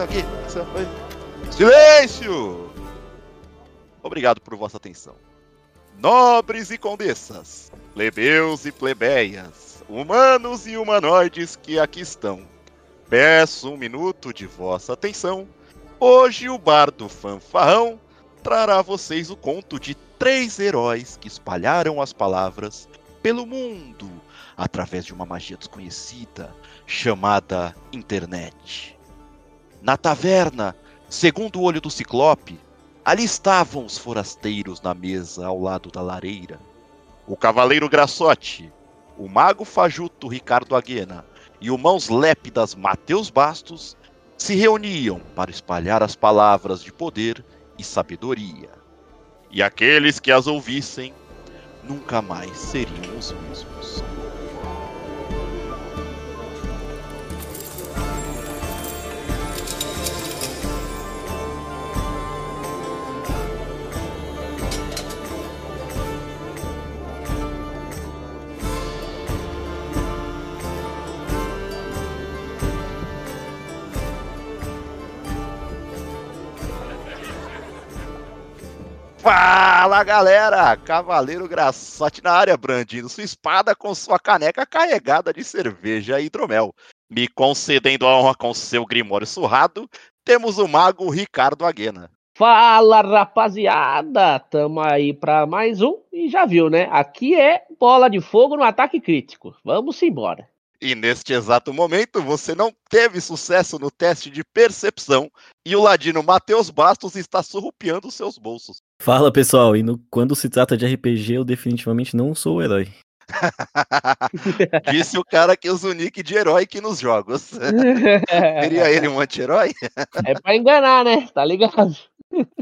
Isso aqui. Isso aqui. Silêncio! Obrigado por vossa atenção. Nobres e condessas, plebeus e plebeias, humanos e humanoides que aqui estão. Peço um minuto de vossa atenção. Hoje o bardo fanfarrão trará a vocês o conto de três heróis que espalharam as palavras pelo mundo através de uma magia desconhecida chamada internet. Na taverna, segundo o olho do ciclope, ali estavam os forasteiros na mesa ao lado da lareira. O cavaleiro Graçote, o mago fajuto Ricardo Aguena e o mãos lépidas Mateus Bastos se reuniam para espalhar as palavras de poder e sabedoria. E aqueles que as ouvissem nunca mais seriam os mesmos. Fala galera! Cavaleiro Graçote na área, brandindo sua espada com sua caneca carregada de cerveja e hidromel. Me concedendo a honra com seu grimório surrado, temos o mago Ricardo Aguena. Fala rapaziada! Tamo aí pra mais um e já viu, né? Aqui é bola de fogo no ataque crítico. Vamos embora. E neste exato momento você não teve sucesso no teste de percepção e o ladino Matheus Bastos está surrupiando seus bolsos. Fala pessoal, e no, quando se trata de RPG, eu definitivamente não sou o herói. Disse o cara que usa o nick de herói aqui nos jogos. Seria ele um anti-herói? É pra enganar, né? Tá ligado?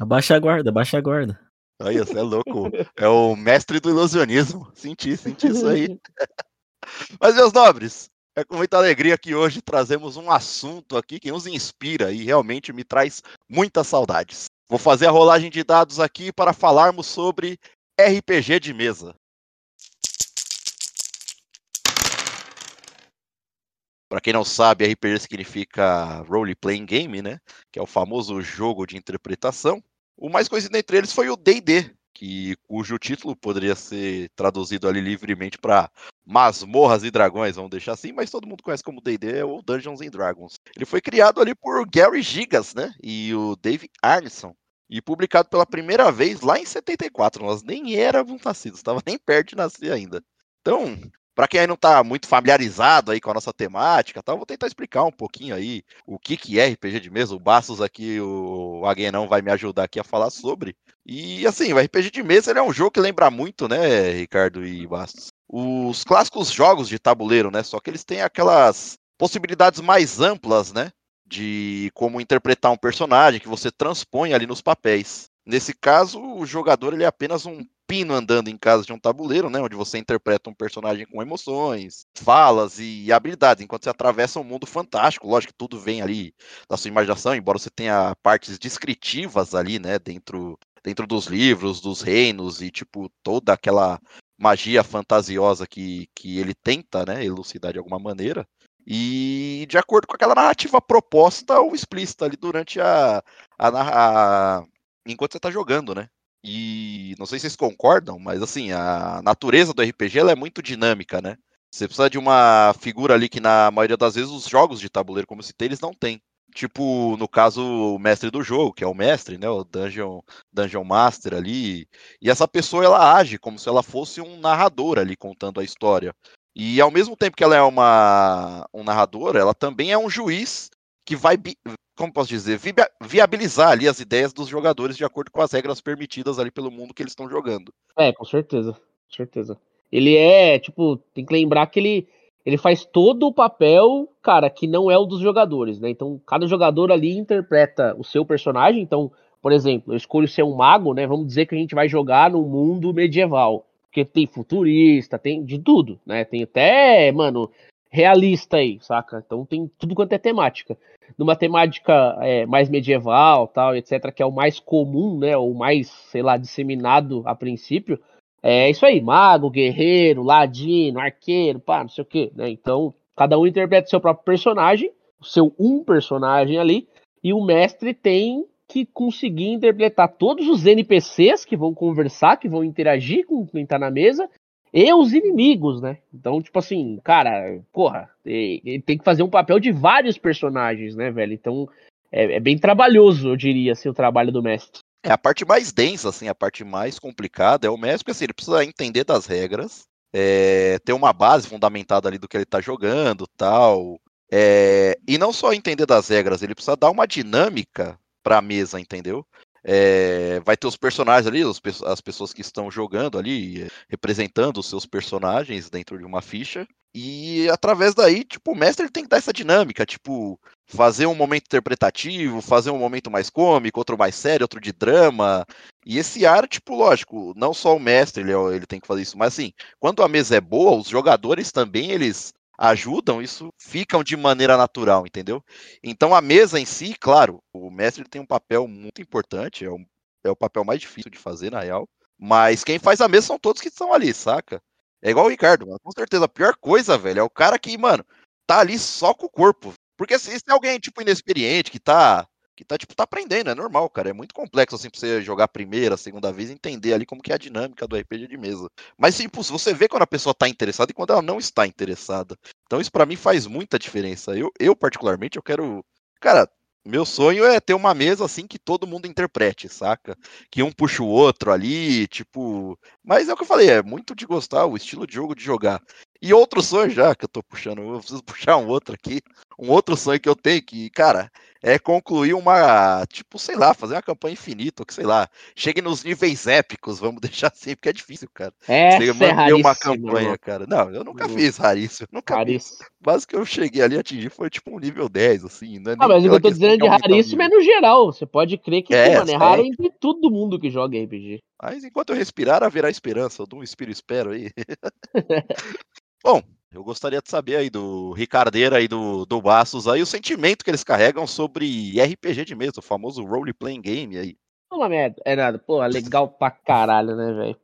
Abaixa a guarda, abaixa a guarda. Olha, você é louco. É o mestre do ilusionismo. Senti, senti isso aí. Mas, meus nobres, é com muita alegria que hoje trazemos um assunto aqui que nos inspira e realmente me traz muitas saudades. Vou fazer a rolagem de dados aqui para falarmos sobre RPG de mesa. Para quem não sabe, RPG significa Role Playing Game, né? Que é o famoso jogo de interpretação. O mais conhecido entre eles foi o D&D, que cujo título poderia ser traduzido ali livremente para Masmorras e Dragões, vamos deixar assim, mas todo mundo conhece como D&D ou Dungeons and Dragons. Ele foi criado ali por Gary Gigas, né, e o Dave Arneson, e publicado pela primeira vez lá em 74. Nós nem éramos nascidos, estava nem perto de nascer ainda. Então, para quem aí não está muito familiarizado aí com a nossa temática, tá, vou tentar explicar um pouquinho aí o que, que é RPG de mesa. O Bastos aqui, o Aguenão vai me ajudar aqui a falar sobre. E assim, o RPG de mesa é um jogo que lembra muito, né, Ricardo e Bastos? Os clássicos jogos de tabuleiro, né? Só que eles têm aquelas possibilidades mais amplas, né? De como interpretar um personagem que você transpõe ali nos papéis. Nesse caso, o jogador ele é apenas um pino andando em casa de um tabuleiro, né, onde você interpreta um personagem com emoções, falas e habilidades, enquanto você atravessa um mundo fantástico. Lógico que tudo vem ali da sua imaginação, embora você tenha partes descritivas ali, né, dentro dentro dos livros, dos reinos e tipo toda aquela magia fantasiosa que, que ele tenta, né, elucidar de alguma maneira. E de acordo com aquela narrativa proposta ou explícita ali durante a, a, a enquanto você está jogando, né? E não sei se vocês concordam, mas assim, a natureza do RPG ela é muito dinâmica, né? Você precisa de uma figura ali que na maioria das vezes os jogos de tabuleiro, como citei, eles não têm. Tipo, no caso, o mestre do jogo, que é o mestre, né? O Dungeon, Dungeon Master ali. E essa pessoa, ela age como se ela fosse um narrador ali contando a história. E ao mesmo tempo que ela é uma, um narrador, ela também é um juiz que vai como posso dizer, viabilizar ali as ideias dos jogadores de acordo com as regras permitidas ali pelo mundo que eles estão jogando. É, com certeza, com certeza. Ele é, tipo, tem que lembrar que ele, ele faz todo o papel, cara, que não é o dos jogadores, né? Então, cada jogador ali interpreta o seu personagem. Então, por exemplo, eu escolho ser um mago, né? Vamos dizer que a gente vai jogar no mundo medieval. Porque tem futurista, tem de tudo, né? Tem até, mano, realista aí, saca? Então tem tudo quanto é temática. Numa temática é, mais medieval, tal, etc., que é o mais comum, né? O mais, sei lá, disseminado a princípio. É isso aí, mago, guerreiro, ladino, arqueiro, pá, não sei o quê, né? Então, Cada um interpreta seu próprio personagem, o seu um personagem ali, e o mestre tem que conseguir interpretar todos os NPCs que vão conversar, que vão interagir com quem tá na mesa, e os inimigos, né? Então, tipo assim, cara, porra, ele tem que fazer um papel de vários personagens, né, velho? Então, é, é, bem trabalhoso, eu diria, assim, o trabalho do mestre. É a parte mais densa, assim, a parte mais complicada é o mestre, porque assim, ele precisa entender das regras, é, ter uma base fundamentada ali do que ele tá jogando, tal. É, e não só entender das regras, ele precisa dar uma dinâmica para a mesa, entendeu? É, vai ter os personagens ali, os, as pessoas que estão jogando ali, representando os seus personagens dentro de uma ficha. E através daí, tipo, o mestre tem que dar essa dinâmica, tipo, fazer um momento interpretativo, fazer um momento mais cômico, outro mais sério, outro de drama. E esse ar, tipo, lógico, não só o mestre ele, ele tem que fazer isso, mas assim, quando a mesa é boa, os jogadores também eles ajudam, isso ficam de maneira natural, entendeu? Então a mesa em si, claro, o mestre tem um papel muito importante, é, um, é o papel mais difícil de fazer, na real. Mas quem faz a mesa são todos que estão ali, saca? É igual o Ricardo, mano. Com certeza, a pior coisa, velho, é o cara que, mano, tá ali só com o corpo. Porque se, se alguém, tipo, inexperiente, que tá que tá, tipo, tá aprendendo, é normal, cara. É muito complexo, assim, pra você jogar a primeira, a segunda vez entender ali como que é a dinâmica do RPG de mesa. Mas, tipo, você vê quando a pessoa tá interessada e quando ela não está interessada. Então, isso para mim faz muita diferença. Eu, eu, particularmente, eu quero. Cara, meu sonho é ter uma mesa assim que todo mundo interprete, saca? Que um puxa o outro ali, tipo. Mas é o que eu falei, é muito de gostar, o estilo de jogo de jogar. E outro sonho já que eu tô puxando, eu preciso puxar um outro aqui. Um outro sonho que eu tenho que, cara, é concluir uma, tipo, sei lá, fazer uma campanha infinita, que sei lá, chegue nos níveis épicos, vamos deixar assim, porque é difícil, cara. É, Você manter uma campanha, cara. Não, eu nunca fiz raríssimo, nunca raríssimo. fiz. Mas que eu cheguei ali a atingir foi tipo um nível 10, assim. Não, é ah, mas o que eu tô dizendo de raríssimo é no geral. Você pode crer que é, mano, é raro entre todo mundo que joga RPG. Mas enquanto eu respirar, haverá esperança. Eu dou um espírito espero aí. Bom, eu gostaria de saber aí do Ricardeira e do, do Bastos aí o sentimento que eles carregam sobre RPG de mesa, o famoso role playing game aí. Uma merda, é nada, pô, legal pra caralho, né, velho?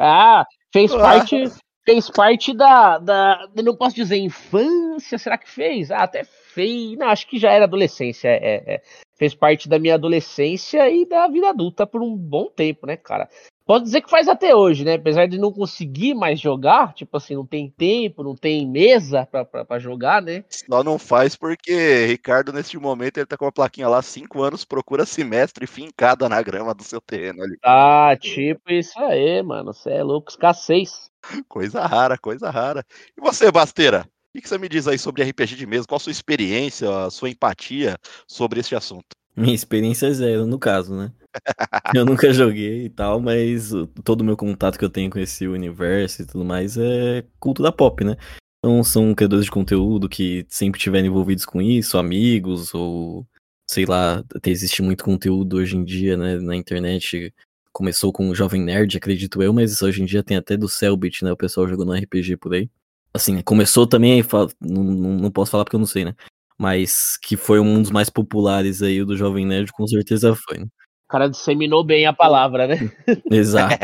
Ah, fez parte, fez parte da, da, não posso dizer infância, será que fez? Ah, até fez, não, acho que já era adolescência, é, é, é. fez parte da minha adolescência e da vida adulta por um bom tempo, né, cara? Pode dizer que faz até hoje, né? Apesar de não conseguir mais jogar, tipo assim, não tem tempo, não tem mesa pra jogar, né? Só não faz porque Ricardo, neste momento, ele tá com a plaquinha lá, cinco anos, procura semestre fincada na grama do seu terreno ali. Ah, tipo isso aí, mano. Você é louco, escassez. Coisa rara, coisa rara. E você, Basteira? O que você me diz aí sobre RPG de mesa? Qual a sua experiência, a sua empatia sobre este assunto? Minha experiência é zero, no caso, né? Eu nunca joguei e tal, mas todo o meu contato que eu tenho com esse universo e tudo mais é cultura pop, né? Então são criadores de conteúdo que sempre estiveram envolvidos com isso, amigos, ou sei lá, existe muito conteúdo hoje em dia, né, na internet. Começou com o Jovem Nerd, acredito eu, mas hoje em dia tem até do Cellbit, né? O pessoal jogando RPG por aí. Assim, começou também, não, não posso falar porque eu não sei, né? Mas que foi um dos mais populares aí, do Jovem Nerd, com certeza foi, né? O cara disseminou bem a palavra, né? Exato.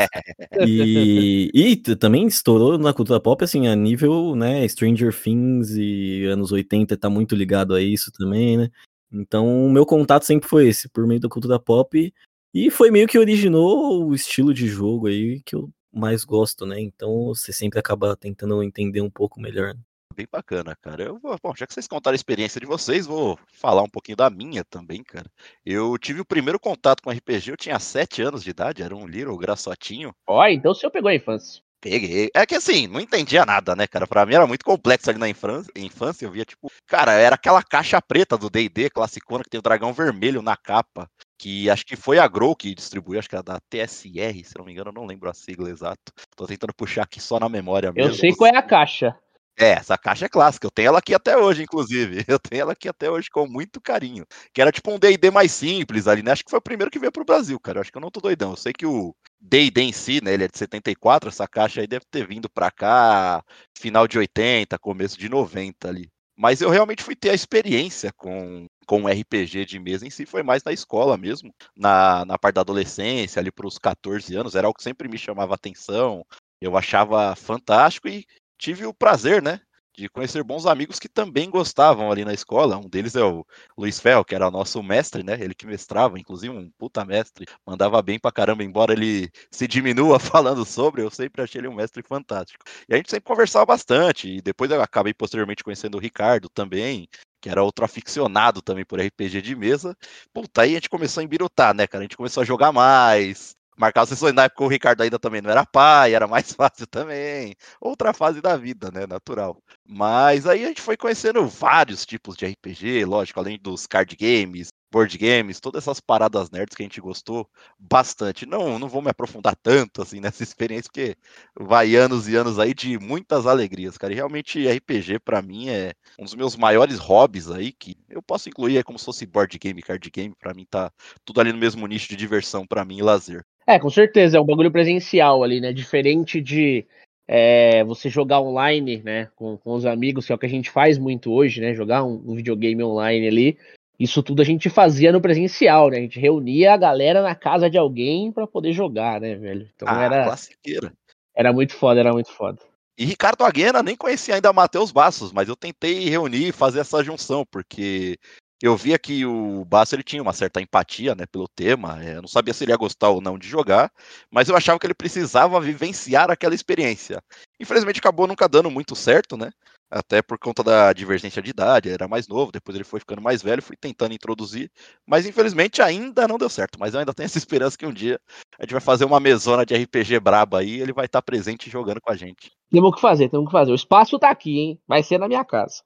E, e também estourou na cultura pop, assim, a nível, né, Stranger Things e anos 80 tá muito ligado a isso também, né? Então, o meu contato sempre foi esse, por meio da cultura pop. E foi meio que originou o estilo de jogo aí que eu mais gosto, né? Então, você sempre acaba tentando entender um pouco melhor. Bem bacana, cara. Eu vou, bom, já que vocês contaram a experiência de vocês, vou falar um pouquinho da minha também, cara. Eu tive o primeiro contato com RPG, eu tinha 7 anos de idade, era um little graçotinho. Ó, então o senhor pegou a infância. Peguei. É que assim, não entendia nada, né, cara? Pra mim era muito complexo ali na infância. infância eu via, tipo, cara, era aquela caixa preta do DD, classicona, que tem o dragão vermelho na capa. Que acho que foi a Grow que distribuiu, acho que era da TSR, se não me engano, eu não lembro a sigla exata. Tô tentando puxar aqui só na memória mesmo. Eu sei qual é a caixa. É, essa caixa é clássica. Eu tenho ela aqui até hoje, inclusive. Eu tenho ela aqui até hoje com muito carinho. Que era tipo um D&D mais simples ali, né? Acho que foi o primeiro que veio pro Brasil, cara. Eu acho que eu não tô doidão. Eu sei que o D&D em si, né? Ele é de 74. Essa caixa aí deve ter vindo pra cá final de 80, começo de 90 ali. Mas eu realmente fui ter a experiência com, com o RPG de mesa em si, foi mais na escola mesmo, na, na parte da adolescência, ali para os 14 anos, era algo que sempre me chamava atenção, eu achava fantástico e tive o prazer, né, de conhecer bons amigos que também gostavam ali na escola. Um deles é o Luiz Ferro, que era nosso mestre, né? Ele que mestrava, inclusive um puta mestre, mandava bem pra caramba, embora ele se diminua falando sobre, eu sempre achei ele um mestre fantástico. E a gente sempre conversava bastante, e depois eu acabei posteriormente conhecendo o Ricardo também, que era outro aficionado também por RPG de mesa. Puta, aí a gente começou a embirutar, né, cara? A gente começou a jogar mais, marcar as sessões. Na época o Ricardo ainda também não era pai, era mais fácil também. Outra fase da vida, né? Natural. Mas aí a gente foi conhecendo vários tipos de RPG, lógico, além dos card games, board games, todas essas paradas nerds que a gente gostou bastante. Não, não vou me aprofundar tanto assim nessa experiência, porque vai anos e anos aí de muitas alegrias, cara. E realmente RPG para mim é um dos meus maiores hobbies aí, que eu posso incluir aí como se fosse board game, card game, para mim tá tudo ali no mesmo nicho de diversão para mim e lazer. É, com certeza, é um bagulho presencial ali, né? Diferente de é, você jogar online, né? Com, com os amigos, que é o que a gente faz muito hoje, né? Jogar um, um videogame online ali. Isso tudo a gente fazia no presencial, né? A gente reunia a galera na casa de alguém para poder jogar, né, velho? Então ah, era. Classiqueira. Era muito foda, era muito foda. E Ricardo Aguena nem conhecia ainda Matheus Bassos, mas eu tentei reunir e fazer essa junção, porque eu via que o Basso ele tinha uma certa empatia né, pelo tema, é, eu não sabia se ele ia gostar ou não de jogar, mas eu achava que ele precisava vivenciar aquela experiência. Infelizmente acabou nunca dando muito certo, né? Até por conta da divergência de idade, ele era mais novo, depois ele foi ficando mais velho, fui tentando introduzir, mas infelizmente ainda não deu certo. Mas eu ainda tenho essa esperança que um dia a gente vai fazer uma mesona de RPG braba aí e ele vai estar presente jogando com a gente. Temos que fazer, temos que fazer. O espaço tá aqui, hein? Vai ser na minha casa.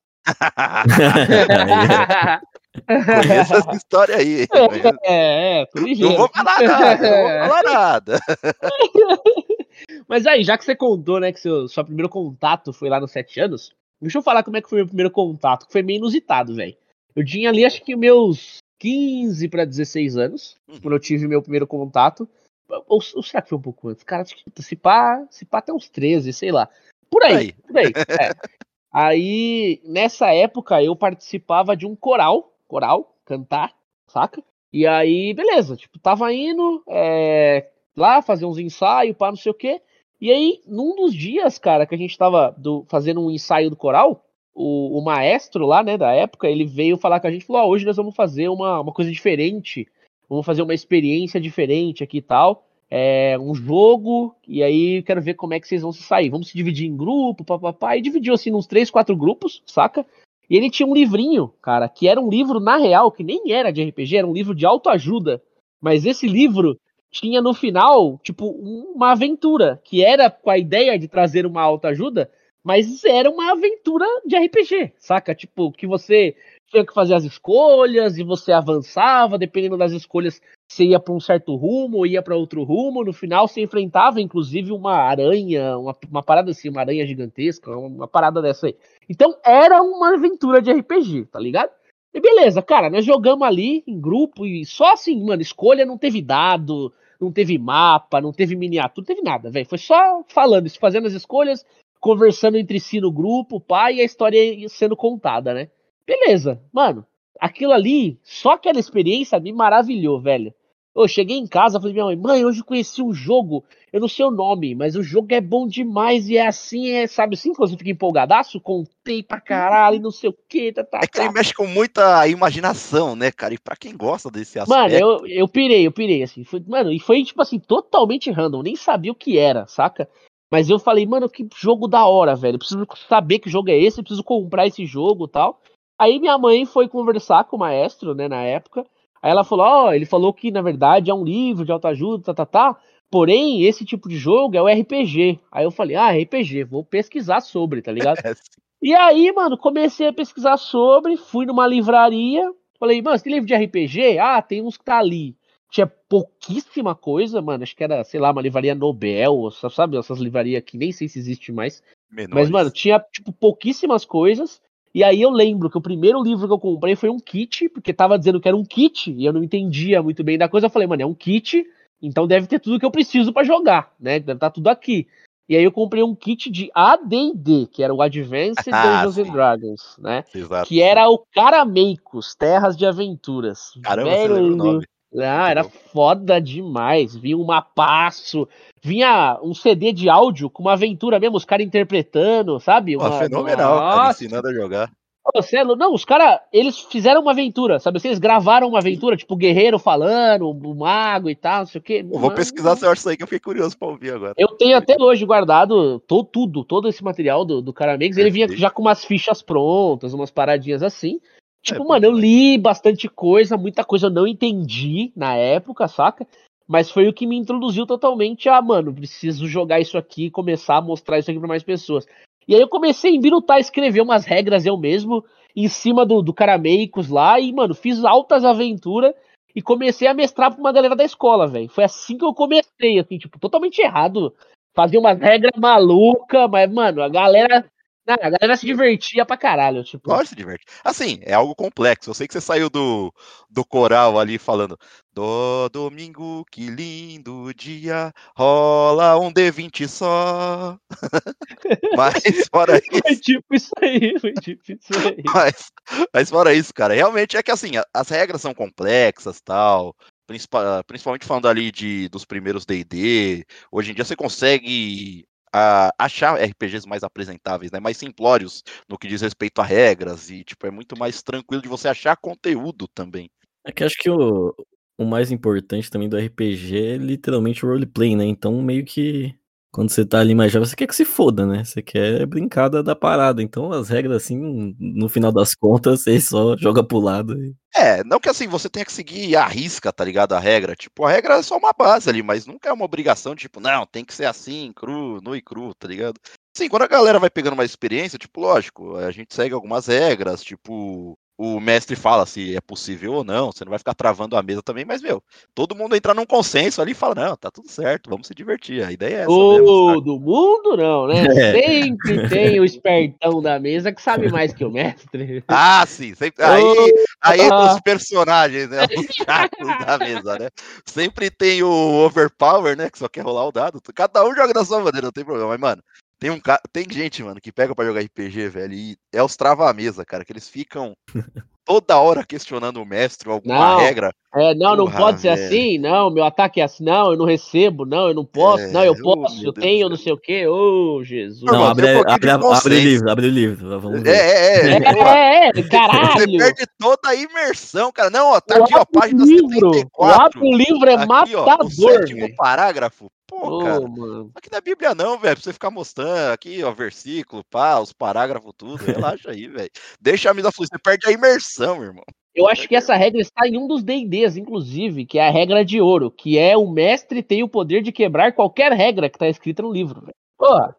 Conheço essa história aí. É, é, é Não vou falar nada, não vou falar nada. Mas aí, já que você contou, né, que seu, seu primeiro contato foi lá nos sete anos, deixa eu falar como é que foi meu primeiro contato, que foi meio inusitado, velho. Eu tinha ali, acho que meus 15 para 16 anos, uhum. quando eu tive meu primeiro contato. Ou, ou, será que foi um pouco antes? Cara, se pá, se pá até uns 13, sei lá. Por aí, aí. por aí. É. Aí, nessa época, eu participava de um coral, coral, cantar, saca? E aí, beleza, tipo, tava indo é, lá fazer uns ensaios, pá, não sei o quê. E aí, num dos dias, cara, que a gente tava do, fazendo um ensaio do coral, o, o, maestro lá, né, da época, ele veio falar com a gente, falou, oh, hoje nós vamos fazer uma, uma coisa diferente, vamos fazer uma experiência diferente aqui e tal é, um jogo, e aí quero ver como é que vocês vão se sair. Vamos se dividir em grupo, papapá. E dividiu assim nos três, quatro grupos, saca? E ele tinha um livrinho, cara, que era um livro, na real, que nem era de RPG, era um livro de autoajuda. Mas esse livro tinha no final, tipo, uma aventura, que era com a ideia de trazer uma autoajuda, mas era uma aventura de RPG, saca? Tipo, que você tinha que fazer as escolhas e você avançava, dependendo das escolhas, você ia para um certo rumo ia para outro rumo. No final, você enfrentava, inclusive, uma aranha, uma, uma parada assim, uma aranha gigantesca, uma parada dessa aí. Então, era uma aventura de RPG, tá ligado? E beleza, cara, nós jogamos ali em grupo e só assim, mano, escolha não teve dado, não teve mapa, não teve miniatura, não teve nada, velho. Foi só falando, fazendo as escolhas, conversando entre si no grupo, pá, e a história sendo contada, né? Beleza, mano. Aquilo ali, só aquela experiência me maravilhou, velho. Eu cheguei em casa, falei, minha mãe, mãe, hoje conheci um jogo, eu não sei o nome, mas o jogo é bom demais e é assim, é, sabe assim, que você fica empolgadaço, contei pra caralho e não sei o que, tá, tá, É que ele tá. mexe com muita imaginação, né, cara, e pra quem gosta desse aspecto... Mano, eu, eu pirei, eu pirei, assim, foi, mano, e foi, tipo assim, totalmente random, nem sabia o que era, saca? Mas eu falei, mano, que jogo da hora, velho, eu preciso saber que jogo é esse, eu preciso comprar esse jogo e tal... Aí minha mãe foi conversar com o maestro, né, na época. Aí ela falou: Ó, oh, ele falou que na verdade é um livro de autoajuda, tá, tá, tá. Porém, esse tipo de jogo é o RPG. Aí eu falei: Ah, RPG, vou pesquisar sobre, tá ligado? É, e aí, mano, comecei a pesquisar sobre, fui numa livraria. Falei, mano, tem livro de RPG? Ah, tem uns que tá ali. Tinha pouquíssima coisa, mano. Acho que era, sei lá, uma livraria Nobel, sabe? Essas livrarias que nem sei se existe mais. Menores. Mas, mano, tinha, tipo, pouquíssimas coisas. E aí eu lembro que o primeiro livro que eu comprei foi um kit, porque tava dizendo que era um kit, e eu não entendia muito bem da coisa. Eu falei, mano, é um kit, então deve ter tudo que eu preciso para jogar, né? Deve estar tá tudo aqui. E aí eu comprei um kit de AD&D, que era o Advanced ah, Dungeons and Dragons, né? Exato. Que era o Carameicos, Terras de Aventuras. Caramba, Velho, você o nome. Ah, era foda demais. Vinha um mapaço, vinha um CD de áudio com uma aventura mesmo, os caras interpretando, sabe? Uma, fenomenal, cara, Nossa. ensinando a jogar. Cê é não, os caras, eles fizeram uma aventura, sabe? Vocês gravaram uma aventura, tipo, o guerreiro falando, o mago e tal, não sei o quê. Pô, vou pesquisar se eu acho isso aí que eu fiquei curioso pra ouvir agora. Eu tenho até hoje guardado to- tudo, todo esse material do, do Caramex. Ele vinha já com umas fichas prontas, umas paradinhas assim. Tipo, É, mano, eu li bastante coisa, muita coisa eu não entendi na época, saca? Mas foi o que me introduziu totalmente a, mano, preciso jogar isso aqui e começar a mostrar isso aqui pra mais pessoas. E aí eu comecei a embirutar, a escrever umas regras eu mesmo, em cima do, do Carameicos lá, e, mano, fiz altas aventuras e comecei a mestrar pra uma galera da escola, velho. Foi assim que eu comecei, assim, tipo, totalmente errado. Fazia umas regras malucas, mas, mano, a galera. Ah, A galera se divertia pra caralho, tipo. Lógico, se diverte. Assim, é algo complexo. Eu sei que você saiu do, do coral ali falando Do domingo, que lindo dia, rola um D20 só. Mas fora isso, Foi tipo isso aí, foi tipo isso aí. mas, mas fora isso, cara, realmente é que assim, as regras são complexas tal. principal- Principalmente falando ali de, dos primeiros D&D, hoje em dia você consegue ah, achar RPGs mais apresentáveis, né, mais simplórios no que diz respeito a regras e tipo é muito mais tranquilo de você achar conteúdo também. É que acho que o, o mais importante também do RPG é literalmente o roleplay, né? Então meio que quando você tá ali mais jovem, você quer que se foda, né? Você quer brincar da, da parada. Então as regras, assim, no final das contas, você só joga pro lado. e- É, não que assim você tenha que seguir à risca, tá ligado? A regra. Tipo, a regra é só uma base ali, mas nunca é uma obrigação tipo, não, tem que ser assim, cru, nu e cru, tá ligado? Sim, quando a galera vai pegando mais experiência, tipo, lógico, a gente segue algumas regras, tipo, o mestre fala se é possível ou não, você não vai ficar travando a mesa também, mas, meu, todo mundo entra num consenso ali e fala, não, tá tudo certo, vamos se divertir. A ideia é essa? Todo mundo não, né? É. Sempre tem o espertão da mesa que sabe mais que o mestre. Ah, sim. Sempre... Aí, aí entra Ah. os personagens, né? Os chatos da mesa, né? Sempre tem o overpower, né? Que só quer rolar o dado. Cada um joga da sua maneira, não tem problema. Mas, mano, tem, um ca... tem gente, mano, que pega pra jogar RPG, velho, e é os trava-mesa, cara, que eles ficam toda hora questionando o mestre ou alguma Não. regra. É, não, não pode ser velho. assim, não, meu ataque é assim, não, eu não recebo, não, eu não posso, É, não, eu posso, eu Deus tenho, do não sei o quê, ô, Jesus. Não, abre, um abre, abre, o livro, abre o livro. Vamos É, ver. é, é. É, é, é, Você caralho. perde toda a imersão, cara. Não, ó, tá O aqui, ó, página livro, o 74. abre o livro é Aqui, ó, o matador, sétimo parágrafo. Pô, Ô, cara. mano. Aqui não é Bíblia não, velho, pra você ficar mostrando aqui, ó, versículo, pá, os parágrafos, tudo. Relaxa aí, velho. Deixa a mesa fluir, você perde a imersão, irmão. Eu acho que essa regra está em um dos D&Ds, inclusive, que é a regra de ouro, que é o mestre tem o poder de quebrar qualquer regra que tá escrita no livro, velho. Pô,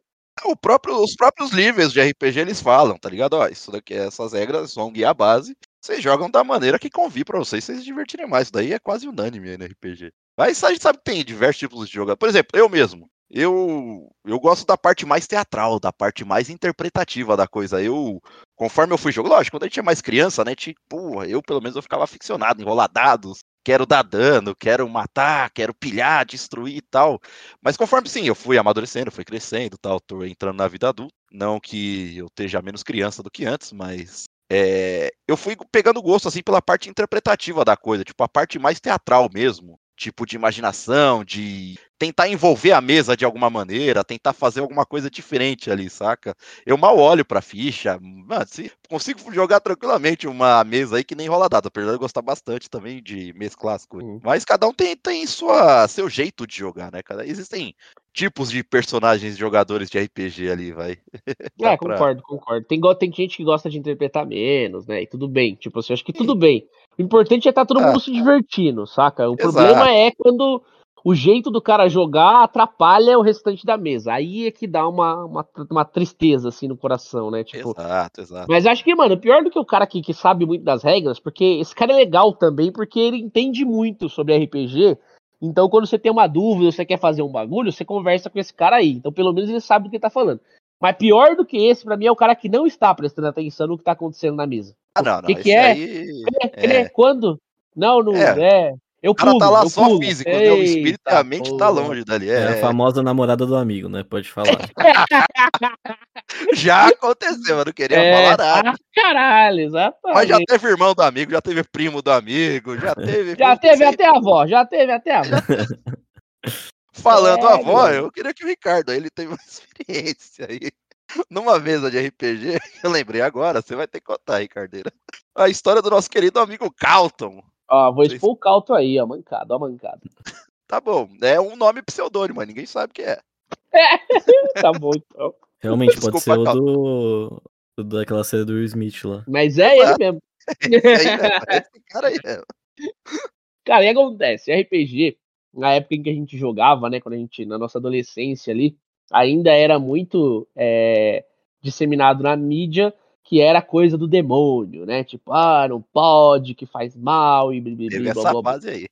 O próprio, os próprios livros de RPG eles falam, tá ligado? Ó, isso daqui, essas regras vão guiar a base. Vocês jogam da maneira que convir pra vocês, vocês se divertirem mais. Isso daí é quase unânime aí no RPG. Mas a gente sabe que tem diversos tipos de jogador. Por exemplo, eu mesmo. Eu, eu gosto da parte mais teatral, da parte mais interpretativa da coisa. Eu, conforme eu fui jogando, lógico, quando a gente é mais criança, né? Tipo, eu pelo menos eu ficava aficionado, enrolar dados, quero dar dano, quero matar, quero pilhar, destruir e tal. Mas conforme sim, eu fui amadurecendo, fui crescendo, tal, tô entrando na vida adulta. Não que eu esteja menos criança do que antes, mas é, eu fui pegando gosto assim pela parte interpretativa da coisa, tipo a parte mais teatral mesmo, tipo de imaginação, de tentar envolver a mesa de alguma maneira, tentar fazer alguma coisa diferente ali, saca? Eu mal olho pra ficha, mano, se, consigo jogar tranquilamente uma mesa aí que nem rola dado, apesar de eu gostar bastante também de mesa clássico. Uhum. Mas cada um tem, tem sua, seu jeito de jogar, né? Cada, existem tipos de personagens jogadores de RPG ali, vai. É, pra- concordo, concordo. Tem, tem gente que gosta de interpretar menos, né? E tudo bem. Tipo assim, eu acho que tudo bem. O importante é estar todo Ah. mundo se divertindo, saca? O Exato. problema é quando o jeito do cara jogar atrapalha o restante da mesa. Aí é que dá uma, uma, uma tristeza, assim, no coração, né? Tipo, Exato, exato. mas acho que, mano, pior do que o cara que, que sabe muito das regras, porque esse cara é legal também, porque ele entende muito sobre RPG. Então, quando você tem uma dúvida, você quer fazer um bagulho, você conversa com esse cara aí. Então, pelo menos ele sabe do que ele tá falando. Mas pior do que esse, pra mim, é o cara que não está prestando atenção no que tá acontecendo na mesa. Ah, não, não. que que é? aí- É, ele é quando? Não, não É. é. Eu O cara pulo, tá lá só pulo. físico, né? O espírito e a Eita mente tá porra. longe dali. É É, a famosa namorada do amigo, né? Pode falar. Já aconteceu, eu não queria É, falar nada. ah, caralho, exatamente. Mas já teve irmão do amigo, já teve primo do amigo, já teve. Já teve até a avó, já teve até a avó. Falando É, avó, eu queria que o Ricardo ele teve uma experiência aí. Numa mesa de RPG, eu lembrei agora, você vai ter que contar, Ricardeira. A história do nosso querido amigo Calton. Ó, vou expor o Calto aí, ó, mancada, ó, mancada. Tá bom, é um nome pseudônimo, mas ninguém sabe o que é. Tá bom, então. Realmente pode Desculpa, ser o do, do- daquela série do Will Smith lá. Mas é ele mesmo. Esse aí mesmo, esse cara aí mesmo. Cara, e acontece, RPG, na época em que a gente jogava, né, quando a gente, na nossa adolescência ali, ainda era muito é, disseminado na mídia que era coisa do demônio, né, tipo, ah, não pode, que faz mal e blá, blá, Teve blá, essa fase aí.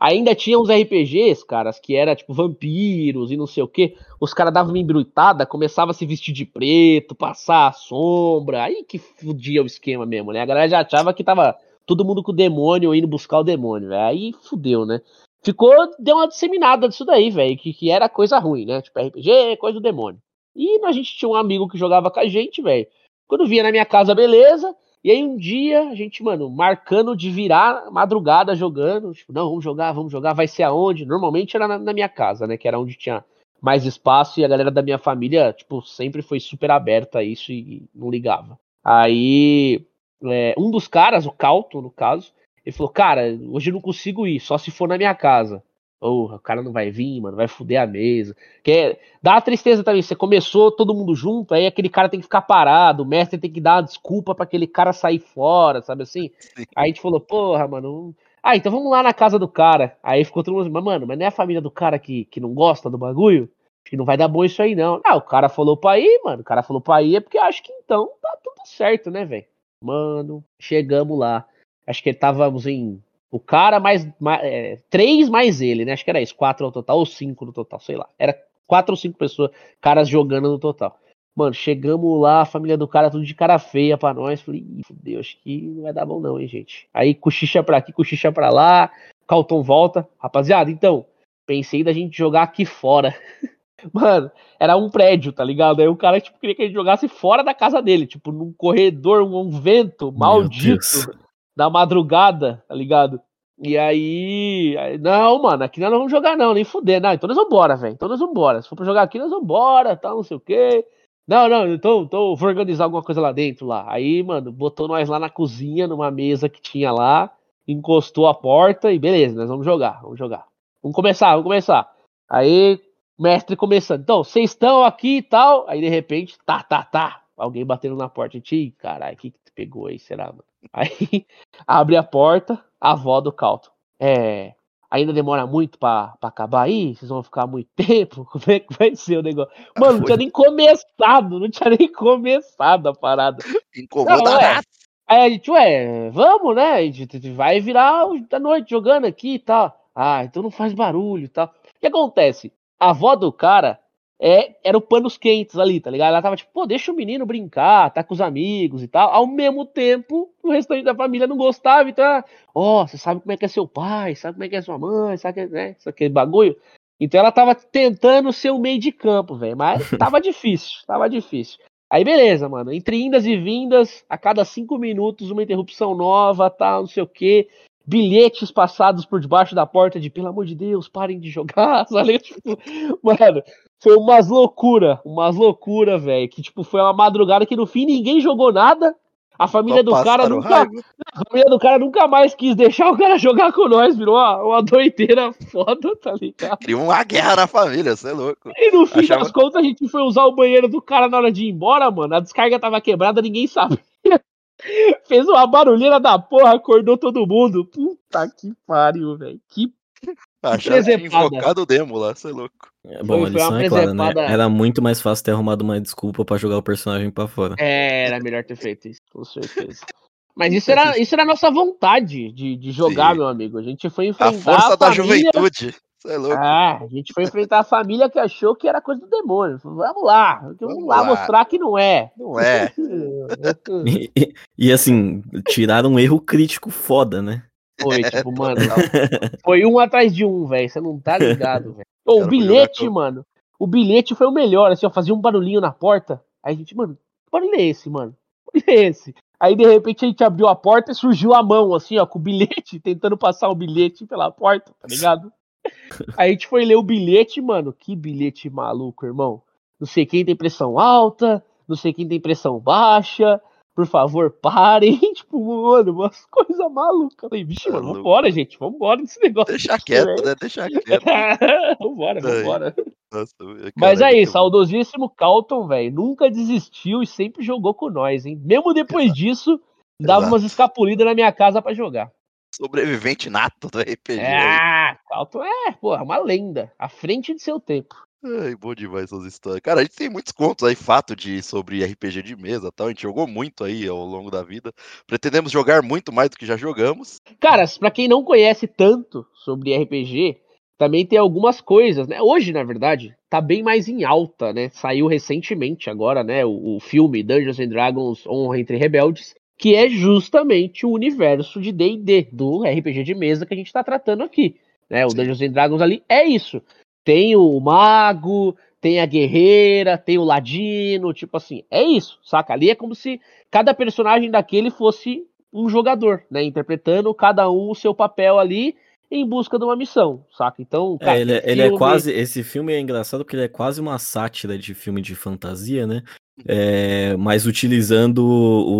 Ainda tinha uns RPGs, caras, que era tipo vampiros e não sei o que. Os caras davam uma embruitada, começava a se vestir de preto, passar a sombra. Aí que fudia o esquema mesmo, né? A galera já achava que tava todo mundo com o demônio indo buscar o demônio, velho. Aí fudeu, né? Ficou, deu uma disseminada disso daí, velho, que, que era coisa ruim, né? Tipo, RPG coisa do demônio. E a gente tinha um amigo que jogava com a gente, velho. Quando via na minha casa, beleza. E aí um dia, a gente, mano, marcando de virar madrugada jogando. Tipo, não, vamos jogar, vamos jogar, vai ser aonde? Normalmente era na, na minha casa, né? Que era onde tinha mais espaço e a galera da minha família, tipo, sempre foi super aberta a isso e não ligava. Aí, é, um dos caras, o Calton, no caso, ele falou, cara, hoje eu não consigo ir, só se for na minha casa. Porra, o cara não vai vir, mano, vai fuder a mesa. Que é- dá uma tristeza também, você começou todo mundo junto, aí aquele cara tem que ficar parado, o mestre tem que dar uma desculpa pra aquele cara sair fora, sabe assim? Sim. Aí a gente falou, porra, mano. Ah, então vamos lá na casa do cara. Aí ficou todo mundo assim, mas, mano, mas não é a família do cara que, que não gosta do bagulho? Acho que não vai dar bom isso aí, não. Ah, o cara falou pra ir, mano. O cara falou pra ir é porque acho que então tá tudo certo, né, velho? Mano, chegamos lá. Acho que estávamos em. O cara mais. mais é, três mais ele, né? Acho que era isso. Quatro no total, ou cinco no total, sei lá. Era quatro ou cinco pessoas, caras jogando no total. Mano, chegamos lá, a família do cara tudo de cara feia pra nós. Falei, "Ih, fudeu, acho que não vai dar bom não, hein, gente. Aí cochicha pra aqui, cochicha pra lá. Calton volta. Rapaziada, então, pensei da gente jogar aqui fora. Mano, era um prédio, tá ligado? Aí o cara, tipo, queria que a gente jogasse fora da casa dele, tipo, num corredor, um vento maldito. Da madrugada, tá ligado? E aí, aí, não, mano, aqui nós não vamos jogar não, nem fuder, não, então nós vambora, velho, então nós vambora, se for pra jogar aqui nós vambora, tal, não sei o quê. Não, não, então, vou organizar alguma coisa lá dentro, lá. Aí, mano, botou nós lá na cozinha, numa mesa que tinha lá, encostou a porta e beleza, nós vamos jogar, vamos jogar. Vamos começar, vamos começar. Aí, mestre começando, então, vocês estão aqui e tal, aí de repente, tá, tá, tá, alguém batendo na porta, a gente, "Ih, caralho, o que pegou aí, será, mano? Aí, abre a porta, a avó do Calton. É, ainda demora muito pra, pra acabar aí? Vocês vão ficar muito tempo? Como é que vai ser o negócio? Mano, não tinha nem começado, não tinha nem começado a parada. Incomoda Não, é. Aí a gente, ué, vamos, né? A gente vai virar da noite jogando aqui e tal. Ah, então não faz barulho e tal. O que acontece? A avó do cara é, era o panos quentes ali, tá ligado? Ela tava tipo, pô, deixa o menino brincar, tá com os amigos e tal. Ao mesmo tempo, o restante da família não gostava, então, ó, você sabe como é que é seu pai, sabe como é que é sua mãe, sabe que, né? Isso aquele bagulho. Então ela tava tentando ser o meio de campo, velho, mas tava difícil, tava difícil. Aí beleza, mano. Entre indas e vindas, a cada cinco minutos, uma interrupção nova, tal, não sei o quê. Bilhetes passados por debaixo da porta de pelo amor de Deus, parem de jogar, sabe? Tipo, mano, foi umas loucura, umas loucura, velho. Que tipo, foi uma madrugada que no fim ninguém jogou nada. A família do cara nunca, a família do cara nunca mais quis deixar o cara jogar com nós, virou uma, uma doideira foda, tá ligado? Criou uma guerra na família, você é louco. E no fim Achava- das contas, a gente foi usar o banheiro do cara na hora de ir embora, mano. A descarga tava quebrada, ninguém sabia. Fez uma barulheira da porra, acordou todo mundo. Puta que pariu, velho. Que Acharam que tinha presepada. invocado o demo lá, você é louco. É, Bom, Foi- a foi lição é clara, né? Era muito mais fácil ter arrumado uma desculpa pra jogar o personagem pra fora. É, era melhor ter feito isso, com certeza. Mas isso era, isso era a nossa vontade de, de jogar, Sim. meu amigo. A gente foi A enfrentar força a da família... juventude. Você é louco. Ah, a gente foi enfrentar a família que achou que era coisa do demônio. Vamos lá, vamos, Vamos lá lá. mostrar que não é. Não é. E, e- e, assim, tiraram um erro crítico foda, né? Foi, tipo, mano. Foi um atrás de um, velho. Você não tá ligado, velho. O bilhete, mano. O bilhete foi o melhor, assim, ó, fazia um barulhinho na porta. Aí a gente, mano, que barulho é esse, mano? Que barulho é esse? Aí de repente a gente abriu a porta e surgiu a mão, assim, ó, com o bilhete, tentando passar o bilhete pela porta, tá ligado? Aí a gente foi ler o bilhete, mano. Que bilhete maluco, irmão. Não sei quem tem pressão alta, não sei quem tem pressão baixa. Por favor, parem. tipo, mano, umas coisas malucas. Falei, vixe, mano, vambora, gente. Vambora desse negócio. Deixa quieto, né? Deixa quieto. vambora, vambora. Nossa, Mas aí, é saudosíssimo Calton, velho. Nunca desistiu e sempre jogou com nós, hein? Mesmo depois Exato. disso, dava Exato. umas escapulidas na minha casa para jogar. Sobrevivente nato do RPG. Ah, Calton é, porra, uma lenda. À frente de seu tempo. Ai, bom demais essas histórias. Cara, a gente tem muitos contos aí, fato de sobre RPG de mesa tal. A gente jogou muito aí ao longo da vida. Pretendemos jogar muito mais do que já jogamos. Cara, pra quem não conhece tanto sobre RPG, também tem algumas coisas, né? Hoje, na verdade, tá bem mais em alta, né? Saiu recentemente agora, né? O, o filme Dungeons and Dragons Honra entre Rebeldes, que é justamente o universo de D&D, do RPG de mesa que a gente tá tratando aqui. Né? O. Dungeons and Dragons ali é isso. Tem o mago, tem a guerreira, tem o ladino, tipo assim, é isso, saca? Ali é como se cada personagem daquele fosse um jogador, né? Interpretando cada um o seu papel ali em busca de uma missão, saca? Então, é, cara, é, ele, filme... ele, é quase. Esse filme é engraçado porque ele é quase uma sátira de filme de fantasia, né? É, mas utilizando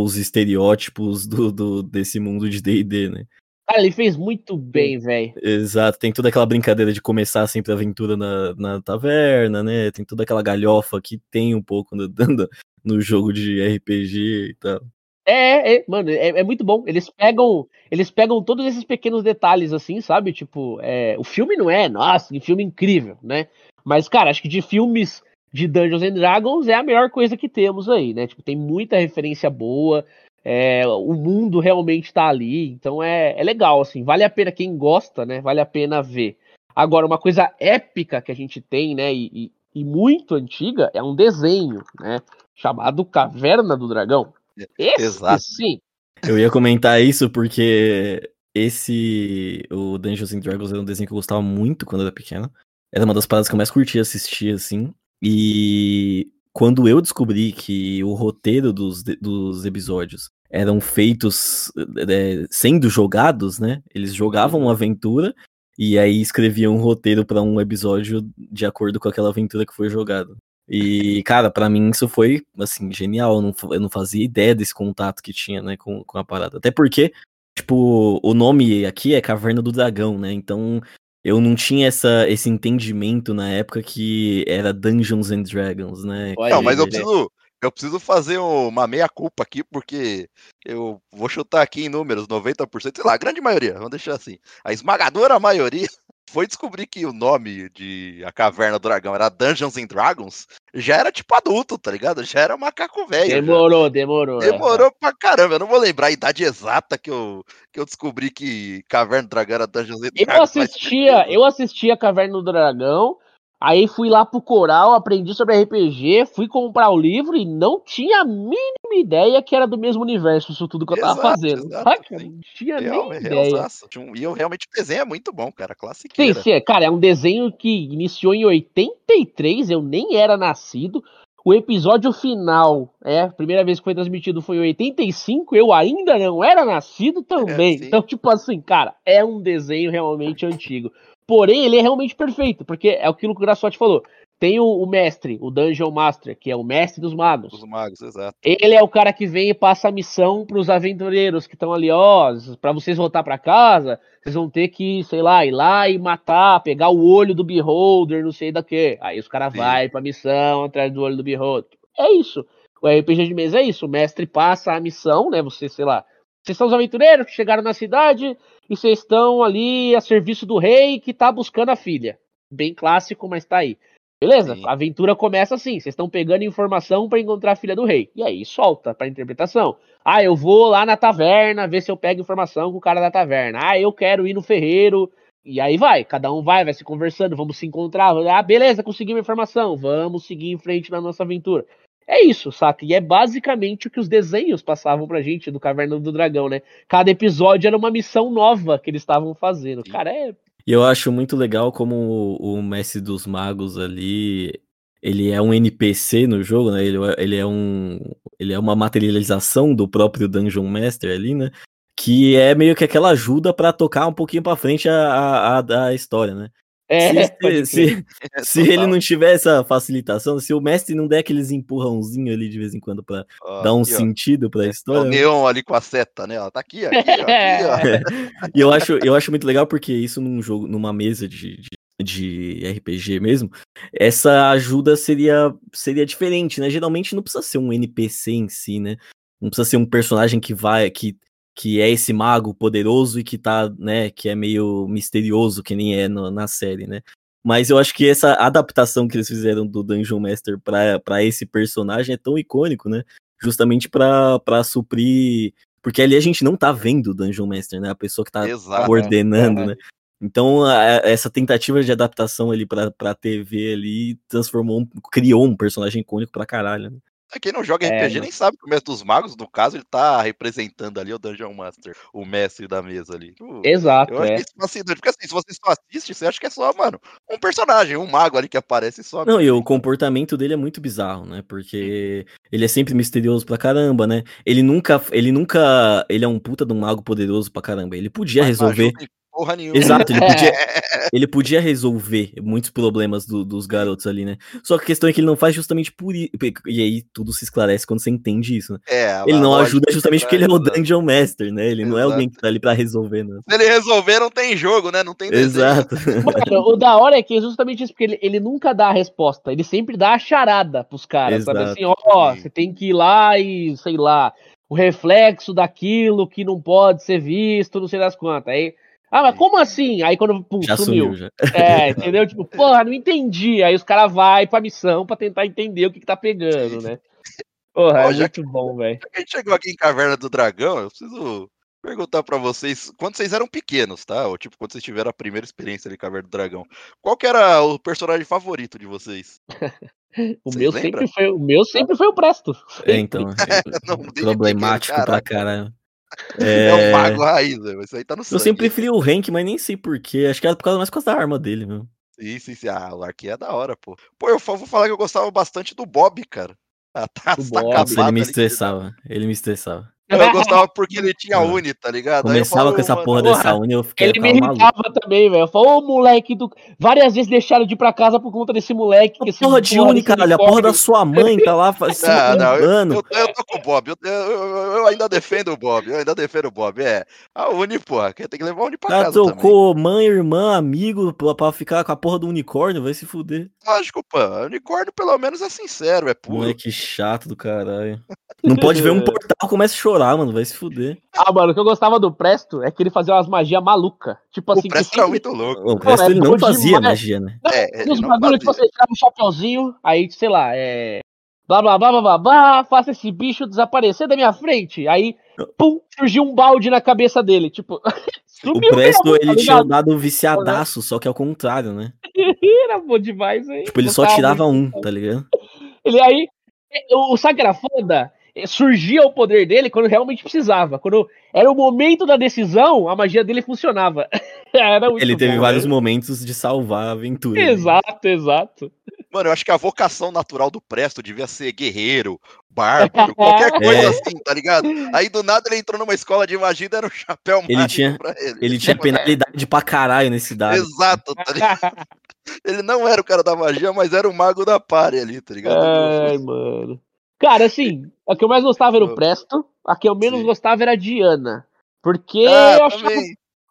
os estereótipos do, do, desse mundo de DD, né? Cara, ele fez muito bem, velho. Exato, tem toda aquela brincadeira de começar sempre a aventura na, na taverna, né? Tem toda aquela galhofa que tem um pouco no, no jogo de RPG e tal. É, é mano, é, é, muito bom. Eles pegam, eles pegam todos esses pequenos detalhes, assim, sabe? Tipo, é, o filme não é, nossa, que filme incrível, né? Mas, cara, acho que de filmes de Dungeons and Dragons é a melhor coisa que temos aí, né? Tipo, tem muita referência boa. É, o mundo realmente está ali, então é, é legal, assim, vale a pena quem gosta, né? Vale a pena ver. Agora, uma coisa épica que a gente tem, né? E, e, e muito antiga é um desenho, né? Chamado Caverna do Dragão. Esse, Exato. sim. Eu ia comentar isso porque esse, o Dungeons and Dragons era um desenho que eu gostava muito quando eu era pequeno. Era uma das paradas que eu mais curtia assistir, assim. E quando eu descobri que o roteiro dos, dos episódios eram feitos é, sendo jogados, né? Eles jogavam uma aventura e aí escreviam um roteiro para um episódio de acordo com aquela aventura que foi jogada. E, cara, para mim isso foi, assim, genial. Eu não, eu não fazia ideia desse contato que tinha, né, com, com a parada. Até porque, tipo, o nome aqui é Caverna do Dragão, né? Então eu não tinha essa, esse entendimento na época que era Dungeons and Dragons, né? Não, mas eu preciso, eu preciso fazer uma meia-culpa aqui, porque eu vou chutar aqui em números, 90%, sei lá, a grande maioria, vamos deixar assim. A esmagadora maioria foi descobrir que o nome de A Caverna do Dragão era Dungeons and Dragons, já era tipo adulto, tá ligado? Já era macaco velho. Demorou, já. demorou. Demorou é. pra caramba. Eu não vou lembrar a idade exata que eu, que eu descobri que Caverna do Dragão era Dungeons and Dragons. Eu assistia, eu assistia Caverna do Dragão Aí fui lá pro coral, aprendi sobre RPG, fui comprar o livro e não tinha a mínima ideia que era do mesmo universo, isso tudo que eu tava exato, fazendo. Exato, não tinha real, nem é ideia. E eu realmente o desenho é muito bom, cara, clássico. Sim, sim, cara, é um desenho que iniciou em 83, eu nem era nascido. O episódio final, é, a primeira vez que foi transmitido foi em 85, eu ainda não era nascido também. É, então, tipo assim, cara, é um desenho realmente antigo. Porém, ele é realmente perfeito, porque é aquilo que o Graçote falou. Tem o, o, mestre, o Dungeon Master, que é o mestre dos magos. Os magos, exato. Ele é o cara que vem e passa a missão para os aventureiros que estão ali, ó, para vocês voltar para casa, vocês vão ter que, sei lá, ir lá e matar, pegar o olho do Beholder, não sei da que. Aí os caras vai para missão atrás do olho do Beholder. É isso. O RPG de mesa é isso. O mestre passa a missão, né? Você, sei lá, vocês são os aventureiros que chegaram na cidade e vocês estão ali a serviço do rei que tá buscando a filha. Bem clássico, mas tá aí. Beleza? Sim. A aventura começa assim: vocês estão pegando informação para encontrar a filha do rei. E aí solta para interpretação. Ah, eu vou lá na taverna ver se eu pego informação com o cara da taverna. Ah, eu quero ir no ferreiro. E aí vai, cada um vai, vai se conversando, vamos se encontrar. Ah, beleza, conseguimos informação, vamos seguir em frente na nossa aventura. É isso, saca? E é basicamente o que os desenhos passavam pra gente do Caverna do Dragão, né? Cada episódio era uma missão nova que eles estavam fazendo. Cara, é. E eu acho muito legal como o, Mestre dos Magos ali ele é um NPC no jogo, né? Ele, ele é um. Ele é uma materialização do próprio Dungeon Master ali, né? Que é meio que aquela ajuda para tocar um pouquinho para frente a, a, a, história, né? É, se, se, é, se ele não tiver essa facilitação, se o mestre não der aqueles empurrãozinhos ali de vez em quando para dar um aqui, sentido para a história. É o neon ali com a seta, né? Ela tá aqui, aqui, aqui, ó. É. E eu acho, eu acho muito legal porque isso num jogo, numa mesa de, de de RPG mesmo, essa ajuda seria seria diferente, né? Geralmente não precisa ser um NPC em si, né? Não precisa ser um personagem que vai que que é esse mago poderoso e que tá, né, que é meio misterioso, que nem é no, na série, né? Mas eu acho que essa adaptação que eles fizeram do Dungeon Master para esse personagem é tão icônico, né? Justamente para suprir. Porque ali a gente não tá vendo o Dungeon Master, né? A pessoa que tá Exato, coordenando, é. né? Então, a, essa tentativa de adaptação ali pra, pra TV ali transformou, criou um personagem icônico pra caralho. Né? É, quem não joga RPG é, nem sabe que o mestre dos magos, no caso, ele tá representando ali o Dungeon Master, o mestre da mesa ali. Tipo, Exato, eu é. Acho isso fascinante, porque assim, se você só assiste, você acha que é só, mano, um personagem, um mago ali que aparece só. Não, e o comportamento dele é muito bizarro, né? Porque ele é sempre misterioso pra caramba, né? Ele nunca, ele nunca, ele é um puta de um mago poderoso pra caramba. Ele podia Mas resolver porra nenhuma. Exato, ele podia, ele podia resolver muitos problemas do, dos garotos ali, né? Só que a questão é que ele não faz justamente por isso. E aí tudo se esclarece quando você entende isso, né? É, ele não ajuda justamente porque ele é o Dungeon Master, né? Ele Exato. não é alguém que tá ali pra resolver, né? Se ele resolver, não tem jogo, né? Não tem desenho. Exato. Mano, o da hora é que é justamente isso, porque ele, ele nunca dá a resposta, ele sempre dá a charada pros caras, Exato. sabe? Assim, ó, oh, você tem que ir lá e, sei lá, o reflexo daquilo que não pode ser visto, não sei das quantas. Aí ah, mas como assim? Aí quando pum, já sumiu. sumiu já. É, entendeu? Tipo, porra, não entendi. Aí os caras vai pra missão pra tentar entender o que, que tá pegando, né? Porra, Ó, é muito que, bom, velho. A gente chegou aqui em Caverna do Dragão, eu preciso perguntar para vocês, quando vocês eram pequenos, tá? Ou tipo, quando vocês tiveram a primeira experiência de Caverna do Dragão, qual que era o personagem favorito de vocês? o meu sempre foi o meu sempre foi o Presto. É, então, é, problemático pequeno, pra caralho. É, é o mago raiz, velho. Isso aí tá no sangue. Eu sempre preferi o Hank, mas nem sei porquê. Acho que era por causa mais por causa da arma dele, meu. Sim, sim. Ah, o arqueiro é da hora, pô. Pô, eu vou falar que eu gostava bastante do Bob, cara. A taça tá Bob, ele me estressava. Ele me estressava. Eu gostava porque ele tinha Uni, tá ligado? Começava falo, com essa porra mano, dessa Uni, eu fiquei Ele me irritava também, velho. Eu falei, ô moleque do. Várias vezes deixaram de ir pra casa por conta desse moleque. Que porra de Uni, caralho. A porra da sua mãe tá lá fazendo. Não, não, eu, eu, eu, tô com o Bob. Eu, eu, ainda defendo o Bob. Eu ainda defendo o Bob. É. A Uni, porra. Tem que levar a Uni pra casa. Tocou mãe, irmã, amigo pra, pra ficar com a porra do unicórnio, vai se fuder. Lógico, pô. O unicórnio pelo menos é sincero, é puro. Moleque chato do caralho. Não pode ver um portal começa a chorar, mano. Vai se fuder. Ah, mano, o que eu gostava do Presto é que ele fazia umas magias malucas. Tipo assim. O Presto sempre... era muito louco. O Presto ele não fazia demais. magia, né? Não, é, os bagulhos que você tirava um chapeuzinho, aí, sei lá, é. Blá blá blá blá blá blá, faça esse bicho desaparecer da minha frente. Aí, pum, surgiu um balde na cabeça dele. Tipo. o Presto, mesmo, ele tá tinha dado um viciadaço, só que ao contrário, né? era bom demais, hein? Tipo, ele só tirava um, tá ligado? Ele aí. O, o é, surgia o poder dele quando realmente precisava. Quando era o momento da decisão, a magia dele funcionava. ele teve bom, vários né? momentos de salvar a aventura. Né? Exato, né? exato. Mano, eu acho que a vocação natural do Presto devia ser guerreiro, bárbaro, qualquer coisa é. assim, tá ligado? Aí do nada ele entrou numa escola de magia e era um chapéu ele tinha, pra ele. Ele tinha penalidade pra caralho nesse dado. Exato, tá ligado? Ele não era o cara da magia, mas era o mago da pare ali, tá ligado? Ai, mano. Cara, assim, a que eu mais gostava era o Presto, a que eu menos Sim. gostava era a Diana. Porque ah, eu achava,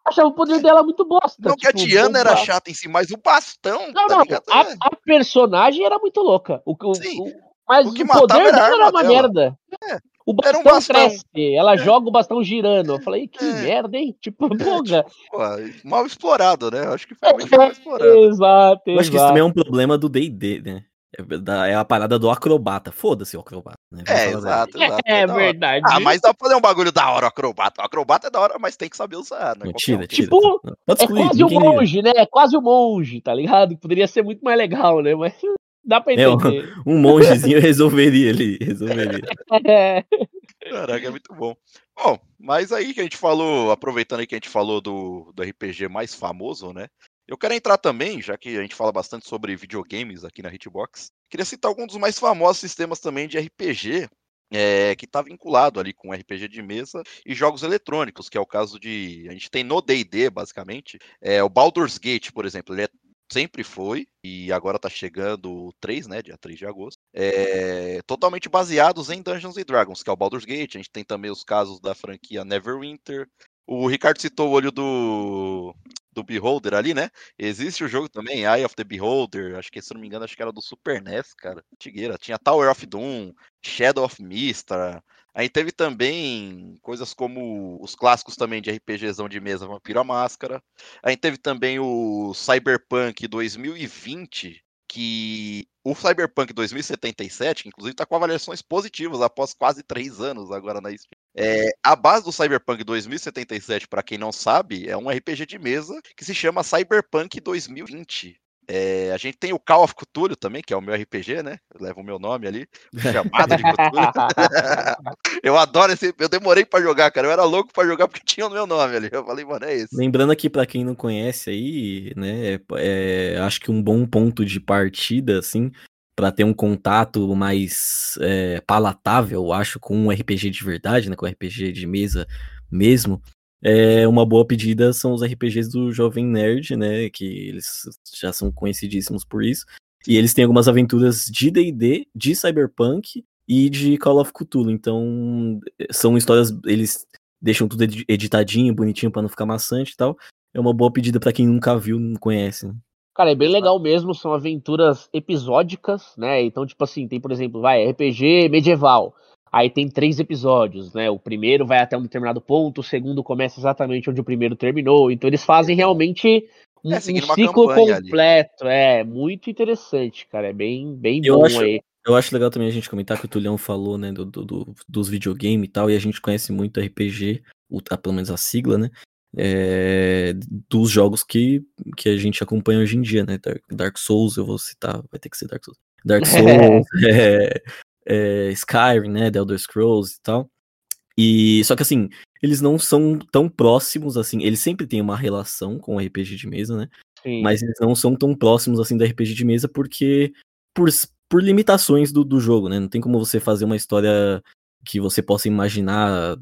achava, o poder dela muito bosta. Não tipo, que a tipo, Diana era chata em si, mas o bastão. Não, tá não, a, é. a, personagem era muito louca. O, o, o mas o, o poder dela era uma dela. merda. É. O bastão, um bastão, cresce, ela é. joga o bastão girando. Eu falei, que é. merda, hein? Tipo, porra. Tipo, mal explorado, né? Acho que foi mal explorado. exato, Eu acho que isso também é um problema do D&D, né? É, é a parada do acrobata. Foda-se o acrobata. Né? É, exato, exato. É, é verdade. Ah, mas dá pra fazer um bagulho da hora o acrobata. O acrobata é da hora, mas tem que saber usar. Né? Tira, tira. Tipo, é quase o um monge, né? É quase o um monge, tá ligado? Poderia ser muito mais legal, né? Mas dá pra entender. É, um, um mongezinho resolveria ali. Resolveria. é. Caraca, é muito bom. Bom, mas aí que a gente falou, aproveitando aí que a gente falou do, do RPG mais famoso, né? Eu quero entrar também, já que a gente fala bastante sobre videogames aqui na Hitbox, queria citar alguns dos mais famosos sistemas também de RPG, é, que está vinculado ali com RPG de mesa e jogos eletrônicos, que é o caso de. A gente tem no DD, basicamente, é, o Baldur's Gate, por exemplo, ele é, sempre foi, e agora está chegando o 3, né? Dia 3 de agosto. É, totalmente baseados em Dungeons and Dragons, que é o Baldur's Gate. A gente tem também os casos da franquia Neverwinter. O Ricardo citou o olho do do Beholder ali, né? Existe o jogo também, Eye of the Beholder, acho que se não me engano, acho que era do Super NES, cara. Tigueira. Tinha Tower of Doom, Shadow of Mistra. Aí teve também coisas como os clássicos também de RPGzão de mesa, Vampiro a Máscara. Aí teve também o Cyberpunk 2020, que o Cyberpunk 2077, que inclusive está com avaliações positivas após quase três anos agora na Steam. É, a base do Cyberpunk 2077, para quem não sabe, é um RPG de mesa que se chama Cyberpunk 2020. É, a gente tem o Call of Cthulhu também, que é o meu RPG, né? Leva o meu nome ali, chamado de Cthulhu. eu adoro esse. Eu demorei para jogar, cara. Eu era louco para jogar porque tinha o meu nome ali. Eu falei, mano, é esse. Lembrando aqui para quem não conhece aí, né? É, acho que um bom ponto de partida, assim, para ter um contato mais é, palatável, acho, com um RPG de verdade, né? Com um RPG de mesa mesmo é, uma boa pedida são os RPGs do Jovem Nerd, né? Que eles já são conhecidíssimos por isso. E eles têm algumas aventuras de DD, de Cyberpunk e de Call of Cthulhu. Então, são histórias. Eles deixam tudo editadinho, bonitinho para não ficar maçante e tal. É uma boa pedida para quem nunca viu, não conhece. Né? Cara, é bem legal mesmo, são aventuras episódicas, né? Então, tipo assim, tem, por exemplo, vai, RPG medieval. Aí tem três episódios, né? O primeiro vai até um determinado ponto, o segundo começa exatamente onde o primeiro terminou. Então eles fazem realmente um, é, um ciclo completo. Ali. É muito interessante, cara. É bem, bem eu bom acho, aí. Eu acho legal também a gente comentar que o Tulhão falou, né, do, do dos videogames e tal, e a gente conhece muito RPG, o, pelo menos a sigla, né? É, dos jogos que, que a gente acompanha hoje em dia, né? Dark, Dark Souls, eu vou citar, vai ter que ser Dark Souls. Dark Souls, é, é, Skyrim, né, The Elder Scrolls e tal. E só que assim, eles não são tão próximos assim, eles sempre têm uma relação com o RPG de mesa, né? Sim. Mas eles não são tão próximos assim do RPG de mesa porque por, por limitações do, do jogo, né? Não tem como você fazer uma história que você possa imaginar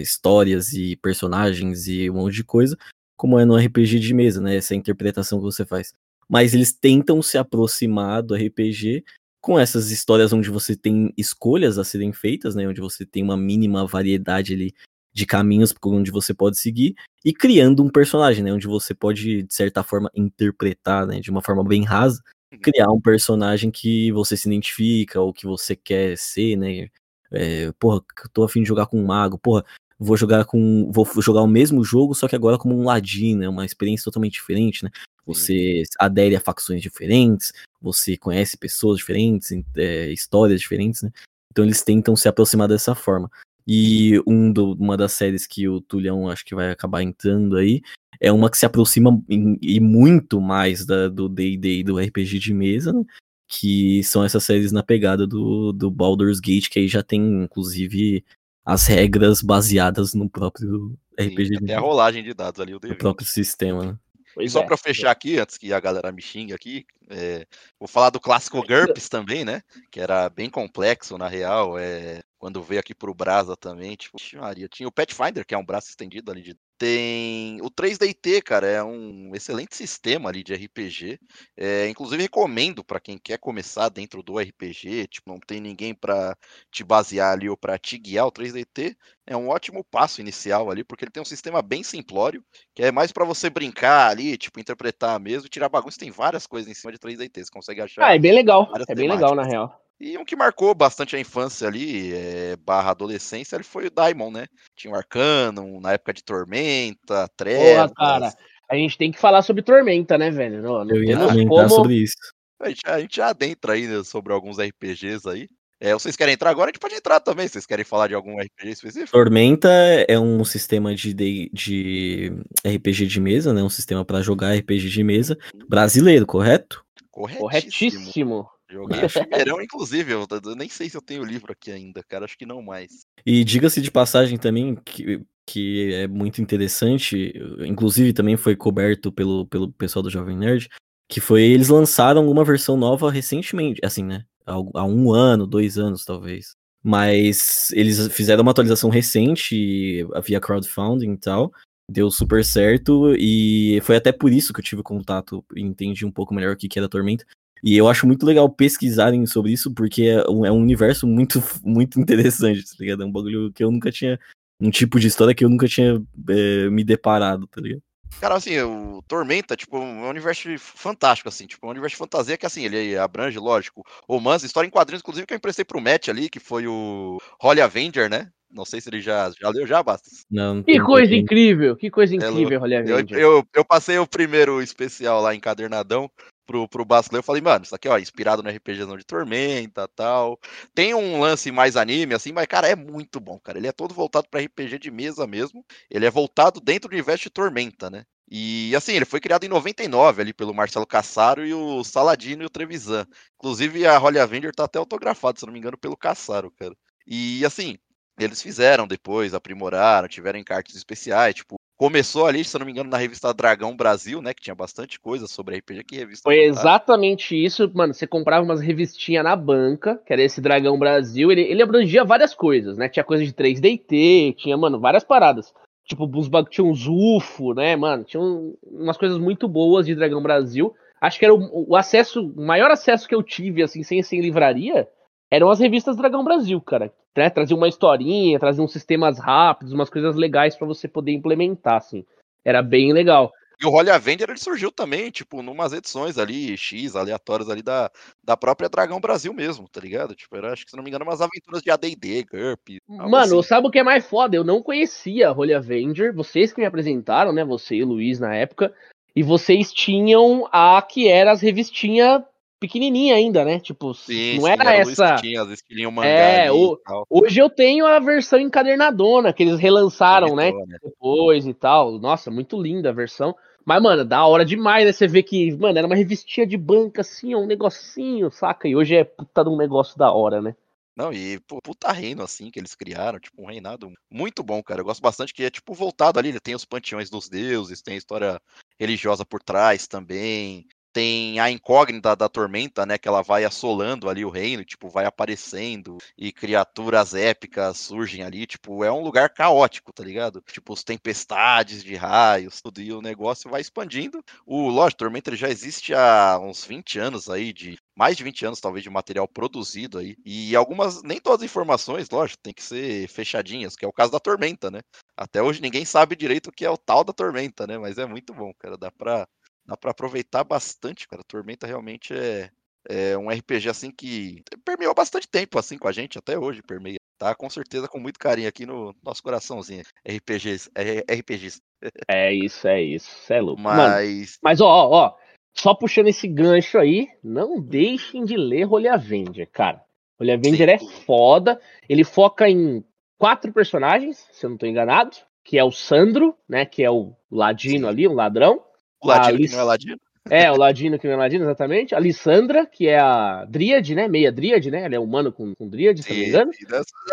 histórias e personagens e um monte de coisa, como é no RPG de mesa, né? Essa interpretação que você faz. Mas eles tentam se aproximar do RPG com essas histórias onde você tem escolhas a serem feitas, né, onde você tem uma mínima variedade ali de caminhos por onde você pode seguir e criando um personagem, né, onde você pode de certa forma interpretar, né, de uma forma bem rasa, uhum. criar um personagem que você se identifica ou que você quer ser, né? É, porra, tô afim de jogar com um mago, porra, vou jogar com vou jogar o mesmo jogo, só que agora como um ladino, né, uma experiência totalmente diferente, né? Você adere a facções diferentes, você conhece pessoas diferentes, é, histórias diferentes, né? Então eles tentam se aproximar dessa forma. E um do, uma das séries que o Tulhão acho que vai acabar entrando aí é uma que se aproxima em, e muito mais da, do D&D e do RPG de mesa, né? Que são essas séries na pegada do, do Baldur's Gate, que aí já tem, inclusive, as regras baseadas no próprio RPG. Sim, até a rolagem de dados ali, o D20. próprio sistema, né? Pois e só é. para fechar aqui, antes que a galera me xingue aqui, é, vou falar do clássico GURPS também, né? Que era bem complexo, na real. É, quando veio aqui pro Brasa também, tipo, Maria, tinha o Pathfinder, que é um braço estendido ali de tem o 3DT, cara, é um excelente sistema ali de RPG. É, inclusive recomendo para quem quer começar dentro do RPG, tipo, não tem ninguém para te basear ali ou para te guiar. O 3DT é um ótimo passo inicial ali, porque ele tem um sistema bem simplório, que é mais para você brincar ali, tipo, interpretar mesmo tirar bagunça. Tem várias coisas em cima de 3DT, você consegue achar. Ah, é bem legal. É bem legal, na real. E um que marcou bastante a infância ali, é, barra adolescência, ele foi o Daimon, né? Tinha o Arcano, na época de Tormenta, Trevas. Porra, cara, a gente tem que falar sobre Tormenta, né, velho? Não, não Eu ia comentar como... sobre isso. A gente, a gente já adentra aí né, sobre alguns RPGs aí. É, vocês querem entrar agora? A gente pode entrar também. Vocês querem falar de algum RPG específico? Tormenta é um sistema de, de, de RPG de mesa, né? Um sistema para jogar RPG de mesa brasileiro, correto? Corretíssimo. Corretíssimo. Joguei o Chimeirão, inclusive, eu, eu, nem sei se eu tenho o livro aqui ainda, cara, acho que não mais. E diga-se de passagem também que que é muito interessante, inclusive também foi coberto pelo, pelo pessoal do Jovem Nerd, que foi eles lançaram uma versão nova recentemente, assim, né? Há, há um ano, dois anos, talvez. Mas eles fizeram uma atualização recente via crowdfunding e tal. Deu super certo. E foi até por isso que eu tive contato e entendi um pouco melhor o que era Tormenta. E eu acho muito legal pesquisarem sobre isso, porque é um, é um universo muito, muito interessante, tá ligado? É um bagulho que eu nunca tinha. Um tipo de história que eu nunca tinha é, me deparado, tá ligado? Cara, assim, o Tormenta, tipo, é um universo fantástico, assim, tipo, um universo de fantasia que, assim, ele abrange, lógico, romance, história em quadrinhos, inclusive, que eu emprestei pro Matt ali, que foi o Holly Avenger, né? Não sei se ele já, já leu já, Bastos. Não, que coisa incrível, que coisa é incrível, é, Holly Avenger. Eu, eu, eu, passei o primeiro especial lá encadernadão pro, pro Bastos ler, eu falei, mano, isso aqui, ó, inspirado no RPGzão de Tormenta tal. Tem um lance mais anime, assim, mas, cara, é muito bom, cara. Ele é todo voltado para RPG de mesa mesmo. Ele é voltado dentro do universo de Tormenta, né? E assim, ele foi criado em 99 ali pelo Marcelo Cassaro e o Saladino e o Trevisan. Inclusive a Holly Avenger tá até autografado, se não me engano, pelo Cassaro, cara. E assim, eles fizeram depois, aprimoraram, tiveram encartes especiais, tipo, começou ali, se não me engano, na revista Dragão Brasil, né, que tinha bastante coisa sobre RPG, que revista Foi fantástica. exatamente isso, mano, você comprava umas revistinhas na banca, que era esse Dragão Brasil, ele, ele abrangia várias coisas, né, tinha coisa de 3D, tinha, mano, várias paradas. Tipo, os tinha uns UFO, né, mano? Tinha umas coisas muito boas de Dragão Brasil. Acho que era o, o, acesso, o maior acesso que eu tive, assim, sem sem livraria, eram as revistas Dragão Brasil, cara. Né? Trazia uma historinha, trazia uns sistemas rápidos, umas coisas legais para você poder implementar, assim. Era bem legal. E o Holy Avenger ele surgiu também, tipo, numas edições ali, X, aleatórias ali da, da própria Dragão Brasil mesmo, tá ligado? Tipo, era, acho que se não me engano, umas aventuras de ADD, GURP. Mano, assim. sabe o que é mais foda? Eu não conhecia Holy Avenger, vocês que me apresentaram, né? Você e o Luiz na época, e vocês tinham a que era as revistinhas pequenininha ainda, né? Tipo, sim, não era, era essa. Tinha, às vezes é, o... hoje eu tenho a versão encadernadona que eles relançaram, né? Depois e tal. Nossa, muito linda a versão. Mas, mano, da hora demais, né? Você vê que, mano, era uma revistinha de banca, assim, um negocinho, saca? E hoje é puta de um negócio da hora, né? Não, e pô, puta reino, assim, que eles criaram, tipo, um reinado muito bom, cara. Eu gosto bastante que é, tipo, voltado ali, ele tem os panteões dos deuses, tem a história religiosa por trás também, tem a incógnita da tormenta, né? Que ela vai assolando ali o reino, tipo, vai aparecendo e criaturas épicas surgem ali, tipo, é um lugar caótico, tá ligado? Tipo, os tempestades de raios, tudo, e o negócio vai expandindo. O Lógico, Tormenta já existe há uns 20 anos aí, de mais de 20 anos, talvez, de material produzido aí. E algumas, nem todas as informações, lógico, tem que ser fechadinhas, que é o caso da Tormenta, né? Até hoje ninguém sabe direito o que é o tal da Tormenta, né? Mas é muito bom, cara. Dá pra dá para aproveitar bastante, cara. Tormenta realmente é, é um RPG assim que permeou bastante tempo assim com a gente, até hoje permeia. Tá com certeza com muito carinho aqui no nosso coraçãozinho. RPGs, é, RPGs. É isso, é isso. é louco. Mas, Mano, mas ó, ó, só puxando esse gancho aí, não deixem de ler Holy Avenger, cara. Holy Avenger é foda. Ele foca em quatro personagens, se eu não tô enganado, que é o Sandro, né, que é o ladino Sim. ali, um ladrão. O Ladino que não é Ladino? É, o Ladino que não é Ladino, exatamente. A Lissandra, que é a Dríade, né? Meia Dríade, né? Ela é humano com, com Dríade, se não me engano.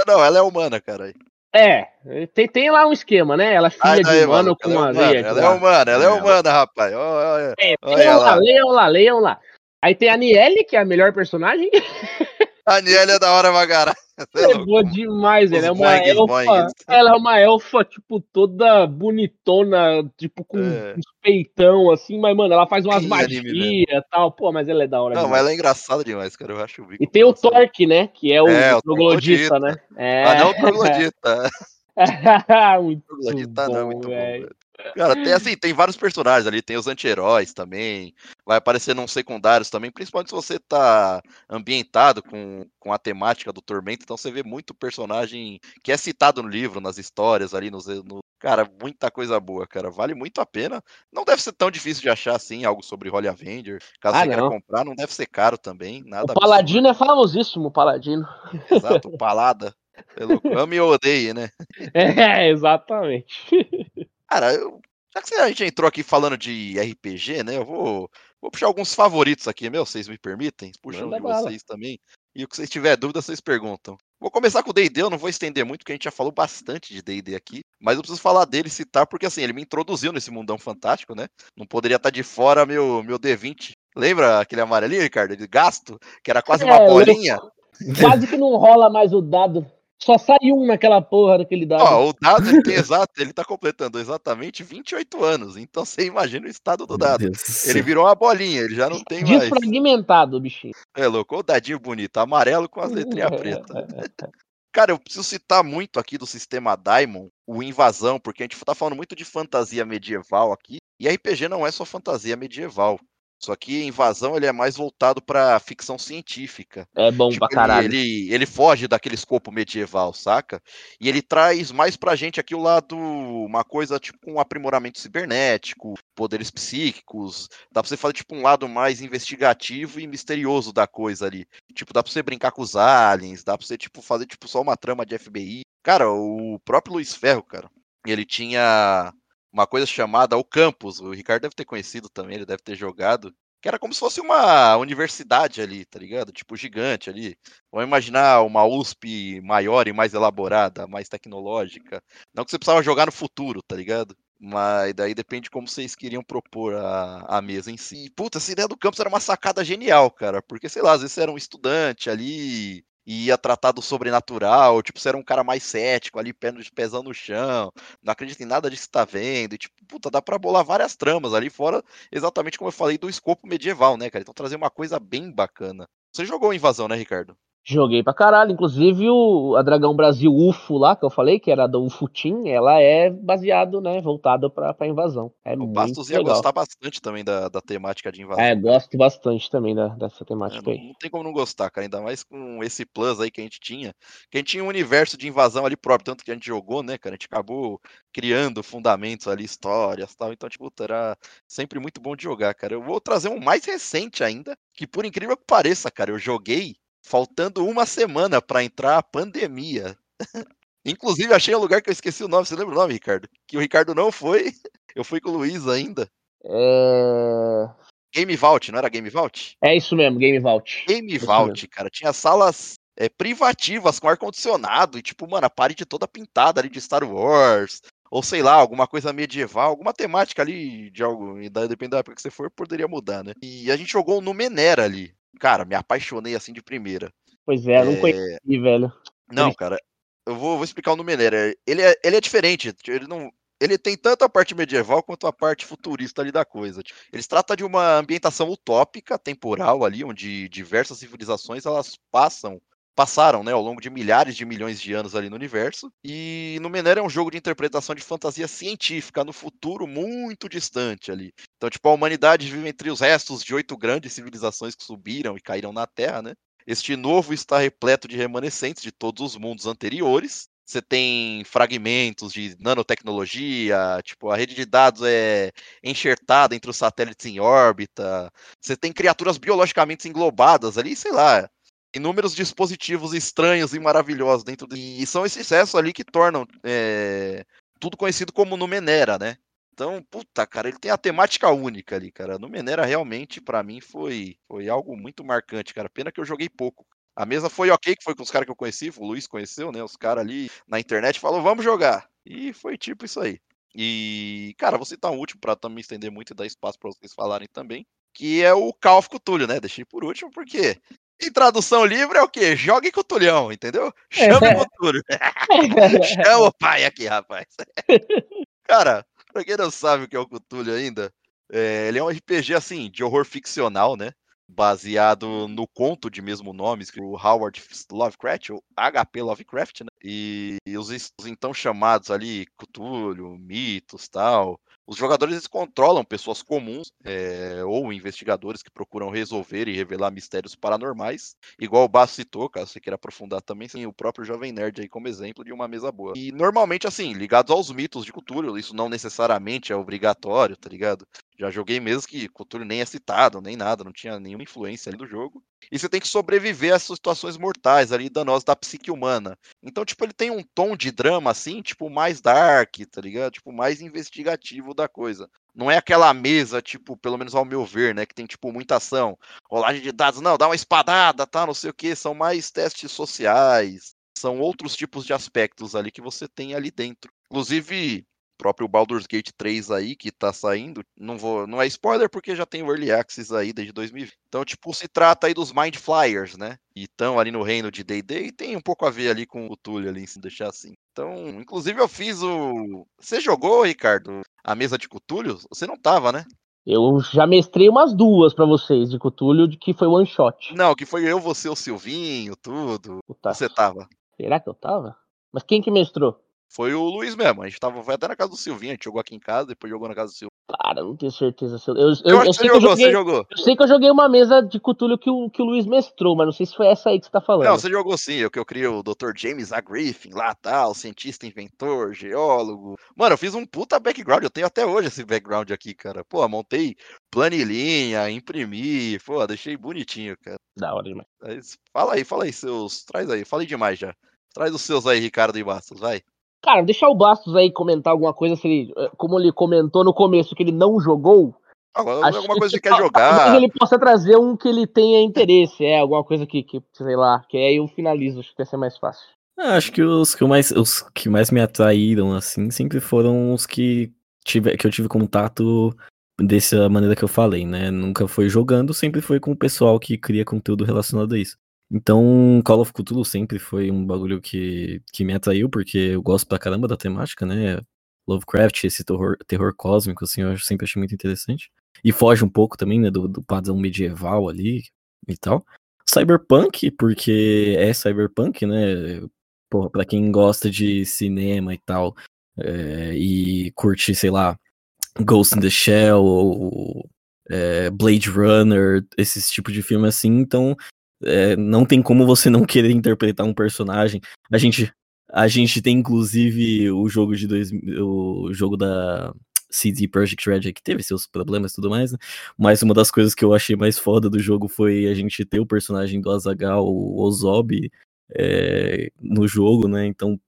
Não, ela é humana, cara. É, tem, tem lá um esquema, né? Ela é filha ah, de humano com uma veia. Ela é humana, ela é humana, rapaz. Olha, é, leiam lá, leiam lá, leiam lá. Aí tem a Niele, que é a melhor personagem. A Niele é da hora Magara. É, é boa demais, ela é uma elfa. Boings. Ela é uma elfa, tipo, toda bonitona, tipo, com é. uns peitão, assim, mas, mano, ela faz umas magias e tal. Pô, mas ela é da hora. Não, mas ela é engraçada demais, cara. Eu acho o bico. E tem o Torque, né? Que é o, é, o troglodita, né? É. Ah, não o troglodita. muito troglodita bom, não, muito velho. bom, Cara, tem assim, tem vários personagens ali, tem os anti-heróis também, vai aparecer não secundários também, principalmente se você tá ambientado com, com a temática do Tormento, então você vê muito personagem que é citado no livro, nas histórias ali, nos, no, cara, muita coisa boa, cara, vale muito a pena. Não deve ser tão difícil de achar assim, algo sobre Holy Avenger, caso ah, você não. queira comprar, não deve ser caro também, nada. O Paladino absurdo. é famosíssimo, o Paladino. Exato, o Palada. Pelo ame ou odeie, né? É, exatamente. Cara, eu, já que a gente entrou aqui falando de RPG, né? Eu vou, vou puxar alguns favoritos aqui, meu, vocês me permitem? Puxam de vocês também. E o que vocês tiver dúvida, vocês perguntam. Vou começar com o D&D, eu não vou estender muito, porque a gente já falou bastante de D&D aqui, mas eu preciso falar dele, citar, porque assim, ele me introduziu nesse mundão fantástico, né? Não poderia estar de fora meu, meu D20. Lembra aquele amarelinho, Ricardo, de gasto? Que era quase uma É, bolinha? Quase que não rola mais o dado. Só sai um naquela porra daquele dado. Ó, o dado ele tem exato, ele tá completando exatamente 28 anos, então você imagina o estado do dado. Ele virou uma bolinha, ele já não tem mais. Desfragmentado, bichinho. É louco, o dadinho bonito, amarelo com as letrinhas pretas. Cara, eu preciso citar muito aqui do sistema Daimon, o Invasão, porque a gente tá falando muito de fantasia medieval aqui, e RPG não é só fantasia medieval. Só que Invasão ele é mais voltado pra ficção científica. É bom Tipo, pra ele- caralho. Ele, ele foge daquele escopo medieval, saca? E ele traz mais pra gente aqui o lado, uma coisa tipo um aprimoramento cibernético, poderes psíquicos. Dá pra você fazer tipo um lado mais investigativo e misterioso da coisa ali. Tipo, dá pra você brincar com os aliens, dá pra você tipo fazer tipo só uma trama de FBI. Cara, o próprio Luiz Ferro, cara, ele tinha uma coisa chamada o campus. O Ricardo deve ter conhecido também, ele deve ter jogado. Que era como se fosse uma universidade ali, tá ligado? Tipo, gigante ali. Vamos imaginar uma USP maior e mais elaborada, mais tecnológica. Não que você precisava jogar no futuro, tá ligado? Mas daí depende de como vocês queriam propor a, a mesa em si. E, puta, essa ideia do campus era uma sacada genial, cara. Porque, sei lá, às vezes você era um estudante ali e ia tratar do sobrenatural, tipo, você era um cara mais cético ali, pezão no chão, não acredita em nada disso que tá vendo, e tipo, puta, dá pra bolar várias tramas ali, fora exatamente como eu falei do escopo medieval, né, cara? Então trazer uma coisa bem bacana. Você jogou Invasão, né, Ricardo? Joguei pra caralho. Inclusive o, a Dragão Brasil UFO lá, que eu falei, que era do UFO Team, ela é baseado, né, voltada pra, pra invasão. É O Bastos ia legal. gostar bastante também da, da temática de invasão. É, gosto bastante também da, dessa É, temática não, aí. não tem como não gostar, cara. Ainda mais com esse plus aí que a gente tinha. Que a gente tinha um universo de invasão ali próprio, tanto que a gente jogou, né, cara? A gente acabou criando fundamentos ali, histórias e tal. Então, tipo, era sempre muito bom de jogar, cara. Eu vou trazer um mais recente ainda, que por incrível que pareça, cara, eu joguei faltando uma semana pra entrar a pandemia. Inclusive, achei um lugar que eu esqueci o nome. Você lembra o nome, Ricardo? Que o Ricardo não foi. Eu fui com o Luiz ainda. É... Game Vault, não era Game Vault? é isso mesmo, Game Vault. Game Isso Vault, cara. Tinha salas é, privativas com ar-condicionado e, tipo, mano, a parede toda pintada ali de Star Wars. Ou sei lá, alguma coisa medieval, alguma temática ali de algo, e daí, dependendo da época que você for, poderia mudar, né? E a gente jogou no Menera ali. Cara, me apaixonei assim de primeira. Pois é, eu não É, conheci, velho. Não, cara, eu vou, vou explicar o Numenera. Ele é, ele é diferente. Ele não. Ele tem tanto a parte medieval quanto a parte futurista ali da coisa. Tipo, Eles tratam de uma ambientação utópica, temporal ali, onde diversas civilizações elas passam, passaram, né, ao longo de milhares de milhões de anos ali no universo. E Numenera é um jogo de interpretação de fantasia científica no futuro muito distante ali. Então, tipo, a humanidade vive entre os restos de oito grandes civilizações que subiram e caíram na Terra, né? Este novo está repleto de remanescentes de todos os mundos anteriores. Você tem fragmentos de nanotecnologia, tipo, a rede de dados é enxertada entre os satélites em órbita. Você tem criaturas biologicamente englobadas ali, sei lá, inúmeros dispositivos estranhos e maravilhosos dentro de... E são esses excessos ali que tornam é, tudo conhecido como Numenera, né? Então, puta, cara, ele tem a temática única ali, cara. Numenera realmente, pra mim, foi, foi algo muito marcante, cara. Pena que eu joguei pouco. A mesa foi ok, que foi com os caras que eu conheci, o Luiz conheceu, né? Os caras ali na internet falou, vamos jogar. E foi tipo isso aí. E, cara, vou citar um último pra também estender muito e dar espaço pra vocês falarem também, que é o Call of né? Deixei por último porque em tradução livre é o quê? Jogue Cthulhão, entendeu? Chame o Cthulhu. Chama o pai aqui, rapaz. Cara, pra quem não sabe o que é o Cthulhu ainda, é, ele é um RPG assim, de horror ficcional, né? Baseado no conto de mesmo nome, escrito por Howard Lovecraft, ou HP Lovecraft, né? E, e os, os então chamados ali, Cthulhu, mitos tal. Os jogadores controlam pessoas comuns é, ou investigadores que procuram resolver e revelar mistérios paranormais. Igual o Basso citou, caso você queira aprofundar também, tem o próprio Jovem Nerd aí como exemplo de uma mesa boa. E normalmente, assim, ligados aos mitos de Cthulhu, isso não necessariamente é obrigatório, tá ligado? Já joguei mesmo que Cthulhu nem é citado, nem nada, não tinha nenhuma influência ali do jogo. E você tem que sobreviver a essas situações mortais ali, danosas da psique humana. Então, tipo, ele tem um tom de drama, assim, tipo, mais dark, tá ligado? Tipo, mais investigativo da coisa. Não é aquela mesa, tipo, pelo menos ao meu ver, né? Que tem, tipo, muita ação. Rolagem de dados, não, dá uma espadada, tá? Não sei o que. São mais testes sociais. são outros tipos de aspectos ali que você tem ali dentro. Inclusive, próprio Baldur's Gate 3 aí, que tá saindo, não vou, não é spoiler porque já tem o Early Access aí desde 2020. Então, tipo, se trata aí dos Mind Flyers, né? E estão ali no reino de D&D e tem um pouco a ver ali com o Túlio ali, se deixar assim. Então, inclusive eu fiz o... Você jogou, Ricardo, a mesa de Cthulhu? Você não tava, né? Eu já mestrei umas duas para vocês de Cthulhu, de que foi one shot. Não, que foi eu, você, o Silvinho, tudo. Puta. Você tava. Será que eu tava? Mas quem que mestrou? Foi o Luiz mesmo. A gente tava, foi até na casa do Silvinho, a gente jogou aqui em casa, depois jogou na casa do Silvinho. Cara, não tenho certeza se eu. Eu, eu, eu, sei jogou, que eu joguei, jogou. Eu sei que eu joguei uma mesa de Cthulhu que o, que o Luiz mestrou, mas não sei se foi essa aí que você tá falando. Não, você jogou sim. Eu que eu criei o Dr. James A. Griffin lá, tal, cientista, inventor, geólogo. Mano, eu fiz um puta background. Eu tenho até hoje esse background aqui, cara. Pô, montei planilhinha, imprimi, pô, deixei bonitinho, cara. Da hora demais. Mas, fala aí, fala aí, seus. Traz aí, falei demais já. Traz os seus aí, Ricardo e Bastos, vai. Cara, deixar o Bastos aí comentar alguma coisa, se ele, eh, como ele comentou no começo que ele não jogou. Agora, alguma coisa que ele quer jogar. Talvez ele possa trazer um que ele tenha interesse, é, alguma coisa que, que sei lá, que aí eu finalizo, acho que vai ser mais fácil. Ah, acho que os que, mais, os que mais me atraíram, assim, sempre foram os que, tive, que eu tive contato dessa maneira que eu falei, né? Nunca foi jogando, sempre foi com o pessoal que cria conteúdo relacionado a isso. Então, Call of Cthulhu sempre foi um bagulho que, que me atraiu, porque eu gosto pra caramba da temática, né? Lovecraft, esse terror, terror cósmico, assim, eu sempre achei muito interessante. E foge um pouco também, né, do, do padrão medieval ali e tal. Cyberpunk, porque é cyberpunk, né? Porra, pra quem gosta de cinema e tal, é, e curte, sei lá, Ghost in the Shell ou é, Blade Runner, esses tipos de filme assim, então é, não tem como você não querer interpretar um personagem. A gente, a gente tem inclusive o jogo de dois, o jogo da CD Projekt Red que teve seus problemas e tudo mais, né? Mas uma das coisas que eu achei mais foda do jogo foi a gente ter o personagem do Azagal, o Ozob, é, no jogo, né? Então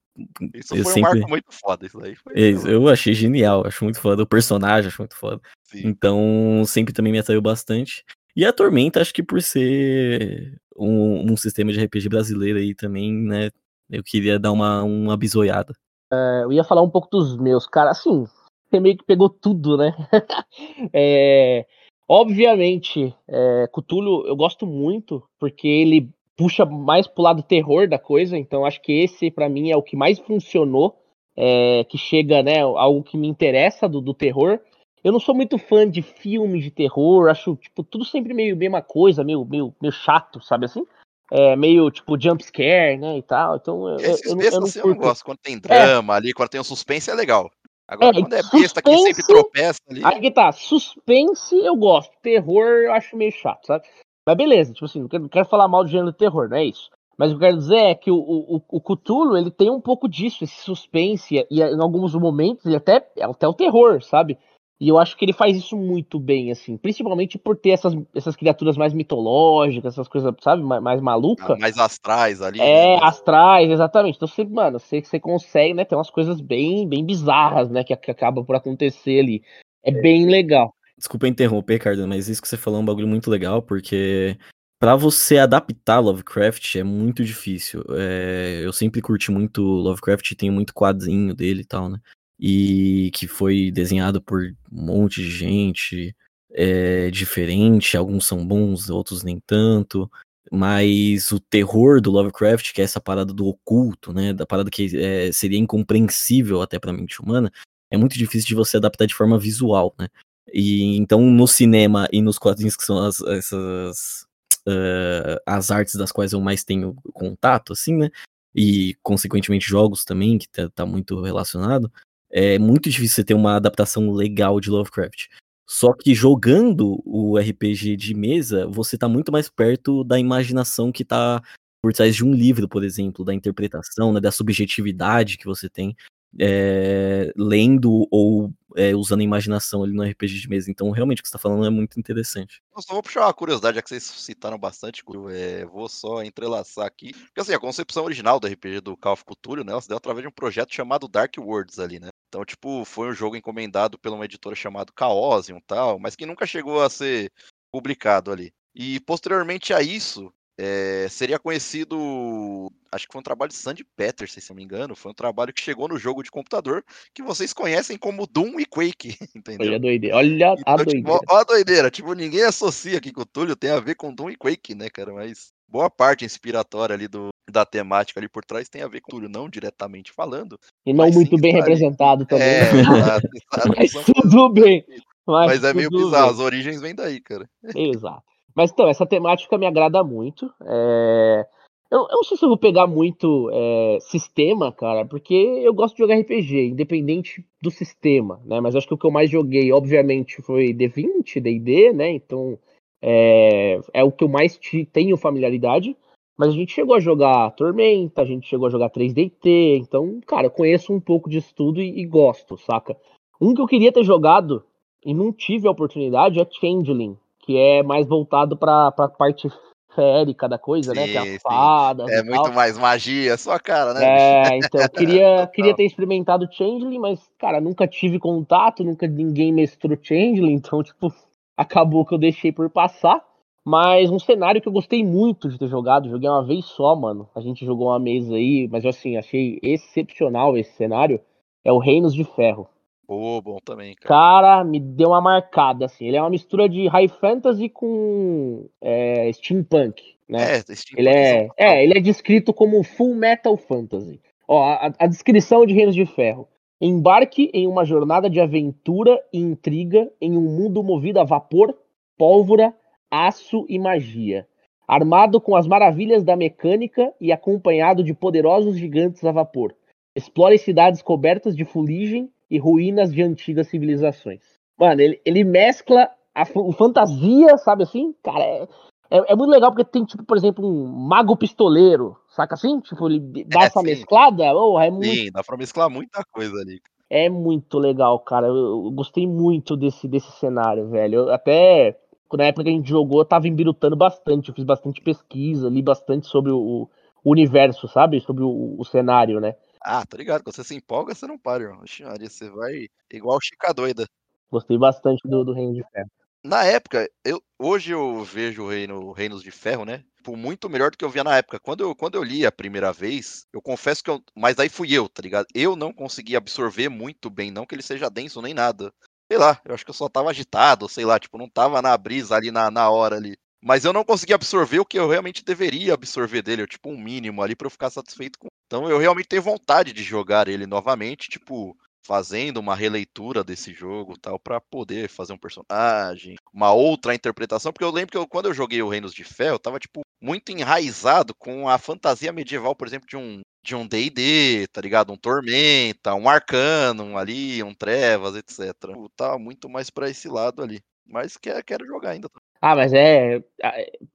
isso eu foi sempre... um marco muito foda, isso aí foi. eu achei genial, acho muito foda. O personagem acho muito foda. Sim. Então, sempre também me atraiu bastante. E a Tormenta, acho que por ser um, um, sistema de RPG brasileiro aí também, né? Eu queria dar uma, uma bisoiada. É, eu ia falar um pouco dos meus, cara. Assim, você meio que pegou tudo, né? é, obviamente, é, eu gosto muito, porque ele puxa mais pro lado terror da coisa, então acho que esse para mim é o que mais funcionou, é, que chega, né, algo que me interessa do, do terror. Eu não sou muito fã de filmes de terror, acho, tipo, tudo sempre meio mesma coisa, meio, meio, meio chato, sabe assim? É, meio, tipo, jump scare, né, e tal, então... Eu, Esses eu, eu, eu, não assim, eu, não gosto, quando tem drama é. ali, quando tem um suspense é legal. Agora, é, quando é besta que sempre tropeça ali... Aí que tá, suspense eu gosto, terror eu acho meio chato, sabe? Mas beleza, tipo assim, não quero, não quero falar mal do gênero do terror, não é isso. Mas o que eu quero dizer é que o, o, o Cthulhu, ele tem um pouco disso, esse suspense, e em alguns momentos ele até, até o terror, sabe? E eu acho que ele faz isso muito bem, assim. Principalmente por ter essas, essas criaturas mais mitológicas, essas coisas, sabe, mais, mais malucas. Ah, mais astrais ali. É, né? astrais, exatamente. Então você, mano, você, você consegue, né? Tem umas coisas bem, bem bizarras, né? Que, que acabam por acontecer ali. É bem legal. Desculpa interromper, Cardan, mas isso que você falou é um bagulho muito legal, porque para você adaptar Lovecraft é muito difícil. É, eu sempre curti muito Lovecraft, tenho muito quadrinho dele e tal, né? E que foi desenhado por um monte de gente é, diferente, alguns são bons, outros nem tanto, mas o terror do Lovecraft, que é essa parada do oculto, né, da parada que é, seria incompreensível até para a mente humana, é muito difícil de você adaptar de forma visual, né? E então no cinema e nos quadrinhos que são as, essas uh, as artes das quais eu mais tenho contato, assim, né? E consequentemente jogos também que tá, tá muito relacionado é muito difícil você ter uma adaptação legal de Lovecraft. Só que jogando o RPG de mesa, você tá muito mais perto da imaginação que tá por trás de um livro, por exemplo, da interpretação, né, da subjetividade que você tem é, lendo ou é, usando a imaginação ali no RPG de mesa. Então, realmente, o que você está falando é muito interessante. Eu só vou puxar uma curiosidade, já que vocês citaram bastante, é, vou só entrelaçar aqui. Porque, assim, a concepção original do RPG do Call of Cthulhu, né, ela se deu através de um projeto chamado Dark Worlds ali, né? Então, tipo, foi um jogo encomendado por uma editora chamada Chaosium e tal, mas que nunca chegou a ser publicado ali. E posteriormente a isso, é, seria conhecido acho que foi um trabalho de Sandy Peterson, se não me engano. Foi um trabalho que chegou no jogo de computador que vocês conhecem como Doom e Quake, entendeu? Olha a doideira. Olha a Então, tipo, doideira. ó a doideira. Tipo, ninguém associa aqui com o Túlio, tem a ver com Doom e Quake, né, cara? Mas boa parte inspiratória ali do, da temática ali por trás tem a ver com o Túlio, não diretamente falando. E não muito sim, bem tá ali. representado também. É, né? exato, exato. Mas tudo bem. Mas, Mas é meio bizarro, bem. as origens vêm daí, cara. Exato. Mas então, essa temática me agrada muito. É, Eu, eu não sei se eu vou pegar muito é, sistema, cara, porque eu gosto de jogar RPG, independente do sistema, né? Mas acho que o que eu mais joguei, obviamente, foi D20, D&D, né? Então, é, é o que eu mais te- tenho familiaridade. Mas a gente chegou a jogar Tormenta, a gente chegou a jogar 3DT, então, cara, eu conheço um pouco disso tudo e, e gosto, saca? Um que eu queria ter jogado e não tive a oportunidade é Changeling, que é mais voltado pra, pra parte férica da coisa, né? Que é Sim, sim. as fadas É muito tal. mais magia, sua cara, né? É, então, eu queria, queria ter experimentado Changeling, mas, cara, nunca tive contato, nunca ninguém mestrou Changeling, então, tipo, acabou que eu deixei por passar. Mas um cenário que eu gostei muito de ter jogado, joguei uma vez só, mano. A gente jogou uma mesa aí, mas assim, achei excepcional esse cenário. É o Reinos de Ferro. Pô, bom também, cara. Cara, me deu uma marcada, assim. Ele é uma mistura de high fantasy com é, steampunk, né? É, tipo Ele é, de- é, ele é descrito como Full Metal Fantasy. Ó, a, a descrição de Reinos de Ferro. Embarque em uma jornada de aventura e intriga em um mundo movido a vapor, pólvora, aço e magia. Armado com as maravilhas da mecânica e acompanhado de poderosos gigantes a vapor. Explore cidades cobertas de fuligem e ruínas de antigas civilizações. Mano, ele, ele mescla a fantasia, sabe assim? Cara, é, é, é muito legal porque tem, tipo, por exemplo, um mago pistoleiro, saca assim? Tipo, ele dá É, essa sim. mesclada, oh, é, muito, Sim, dá pra mesclar muita coisa ali. é muito legal, cara. Eu, eu gostei muito desse, desse cenário, velho. Eu até, na época que a gente jogou, eu tava embirutando bastante, eu fiz bastante pesquisa, li bastante sobre o, o universo, sabe? Sobre o, o cenário, né? Ah, tá ligado? Quando você se empolga, você não para, irmão. Maria, você vai igual Chica doida. Gostei bastante do, do Reino de Ferro. Na época, eu, hoje eu vejo o Reino, Reinos de Ferro, né? Tipo, muito melhor do que eu via na época. Quando eu, quando eu li a primeira vez, eu confesso que eu. Mas aí fui eu, tá ligado? Eu não consegui absorver muito bem, não que ele seja denso nem nada. Sei lá, eu acho que eu só tava agitado, sei lá, tipo, não tava na brisa ali na, na hora ali. Mas eu não consegui absorver o que eu realmente deveria absorver dele, tipo, um mínimo ali pra eu ficar satisfeito com. Então eu realmente tenho vontade de jogar ele novamente, tipo, fazendo uma releitura desse jogo tal, pra poder fazer um personagem, uma outra interpretação, porque eu lembro que eu- quando eu joguei o Reinos de Ferro, eu tava, tipo, muito enraizado com a fantasia medieval, por exemplo, de um de um D&D, tá ligado? Um Tormenta, um Arcanum ali, um Trevas, etc. Eu tava muito mais pra esse lado ali. Mas quero, quero jogar ainda. Ah, mas é.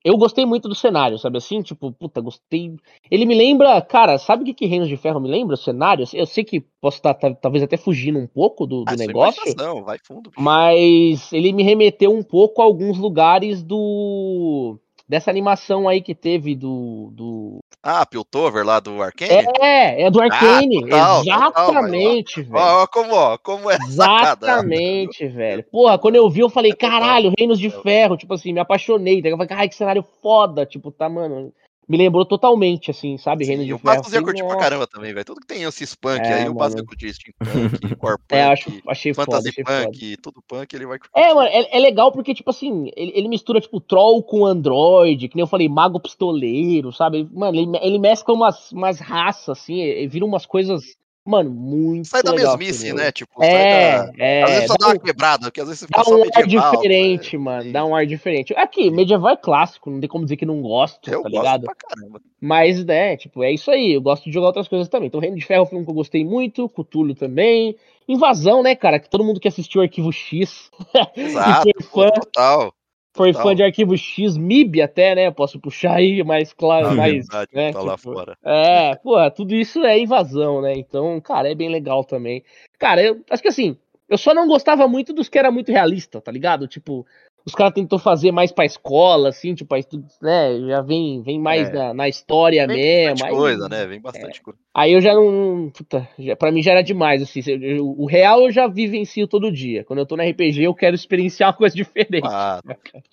Eu gostei muito do cenário, sabe assim? Tipo, puta, gostei. Ele me lembra, cara, sabe o que, que Reinos de Ferro me lembra? O cenário? Eu sei que posso estar tá- talvez até fugindo um pouco do, do Ah, sua negócio, vai fundo. bicho. mas ele me remeteu um pouco a alguns lugares do. Dessa animação aí que teve do. do... Ah, Piltover lá do Arcane? É, é do Arcane. total, mas, Exatamente, velho. Ó, ó, como, ó, como é sacada. Exatamente, velho. Porra, quando eu vi, eu falei, caralho, Reinos de Ferro, tipo assim, me apaixonei. Daí eu falei, caralho, que cenário foda, tipo, tá, mano. Me lembrou totalmente, assim, sabe? Reinos Sim, de o Ferro. Bastos ia Falei, curtir pra caramba também, velho. Tudo que tem esse punk É, aí, o Bastos mano. ia curtir steampunk, core É, acho, punk, achei foda, fantasy achei foda. punk, tudo punk, ele vai curtir. É, mano, é, é legal porque, tipo assim, ele, ele mistura, tipo, troll com android, que nem eu falei, mago pistoleiro, sabe? Mano, ele, ele mescla umas, umas raças, assim, e vira umas coisas, mano, muito Sai da legal, mesmice, né? Tipo, sai da... É, é. Às vezes só dá dá uma um- quebrada, porque às vezes você Dá fica só um ar medieval. diferente, né? mano. Dá um ar diferente. Aqui, medieval é clássico, não tem como dizer que não gosto, Eu tá gosto ligado? pra caramba. Mas, né, tipo, é isso aí. Eu gosto de jogar outras coisas também. Então, Reino de Ferro foi um que eu gostei muito, Cthulhu também. Invasão, né, cara? Que todo mundo que assistiu Arquivo X Exato, fã, total. Foi total. fã de Arquivo X, MIB até, né? Posso puxar aí, mas claro, Na mas. verdade, né, tá lá tipo, fora. É, pô, tudo isso é invasão, né? Então, cara, é bem legal também. Cara, eu acho que assim, eu só não gostava muito dos que era muito realista, tá ligado? Tipo, os caras tentou fazer mais pra escola, assim, tipo, aí tudo, né, já vem, vem mais É. na, na história Vem mesmo. bastante aí- coisa, né? Vem bastante coisa. Aí eu já não. Puta, já, pra mim já era demais, assim. eu- eu- o real eu já vivencio todo dia. Quando eu tô no RPG, eu quero experienciar uma coisa diferente. Ah,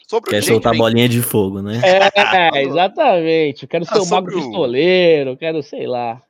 sobre Quer soltar Changeling, bolinha de fogo, né? É, exatamente. Eu quero ser Ah, um mago o- pistoleiro, eu quero, sei lá.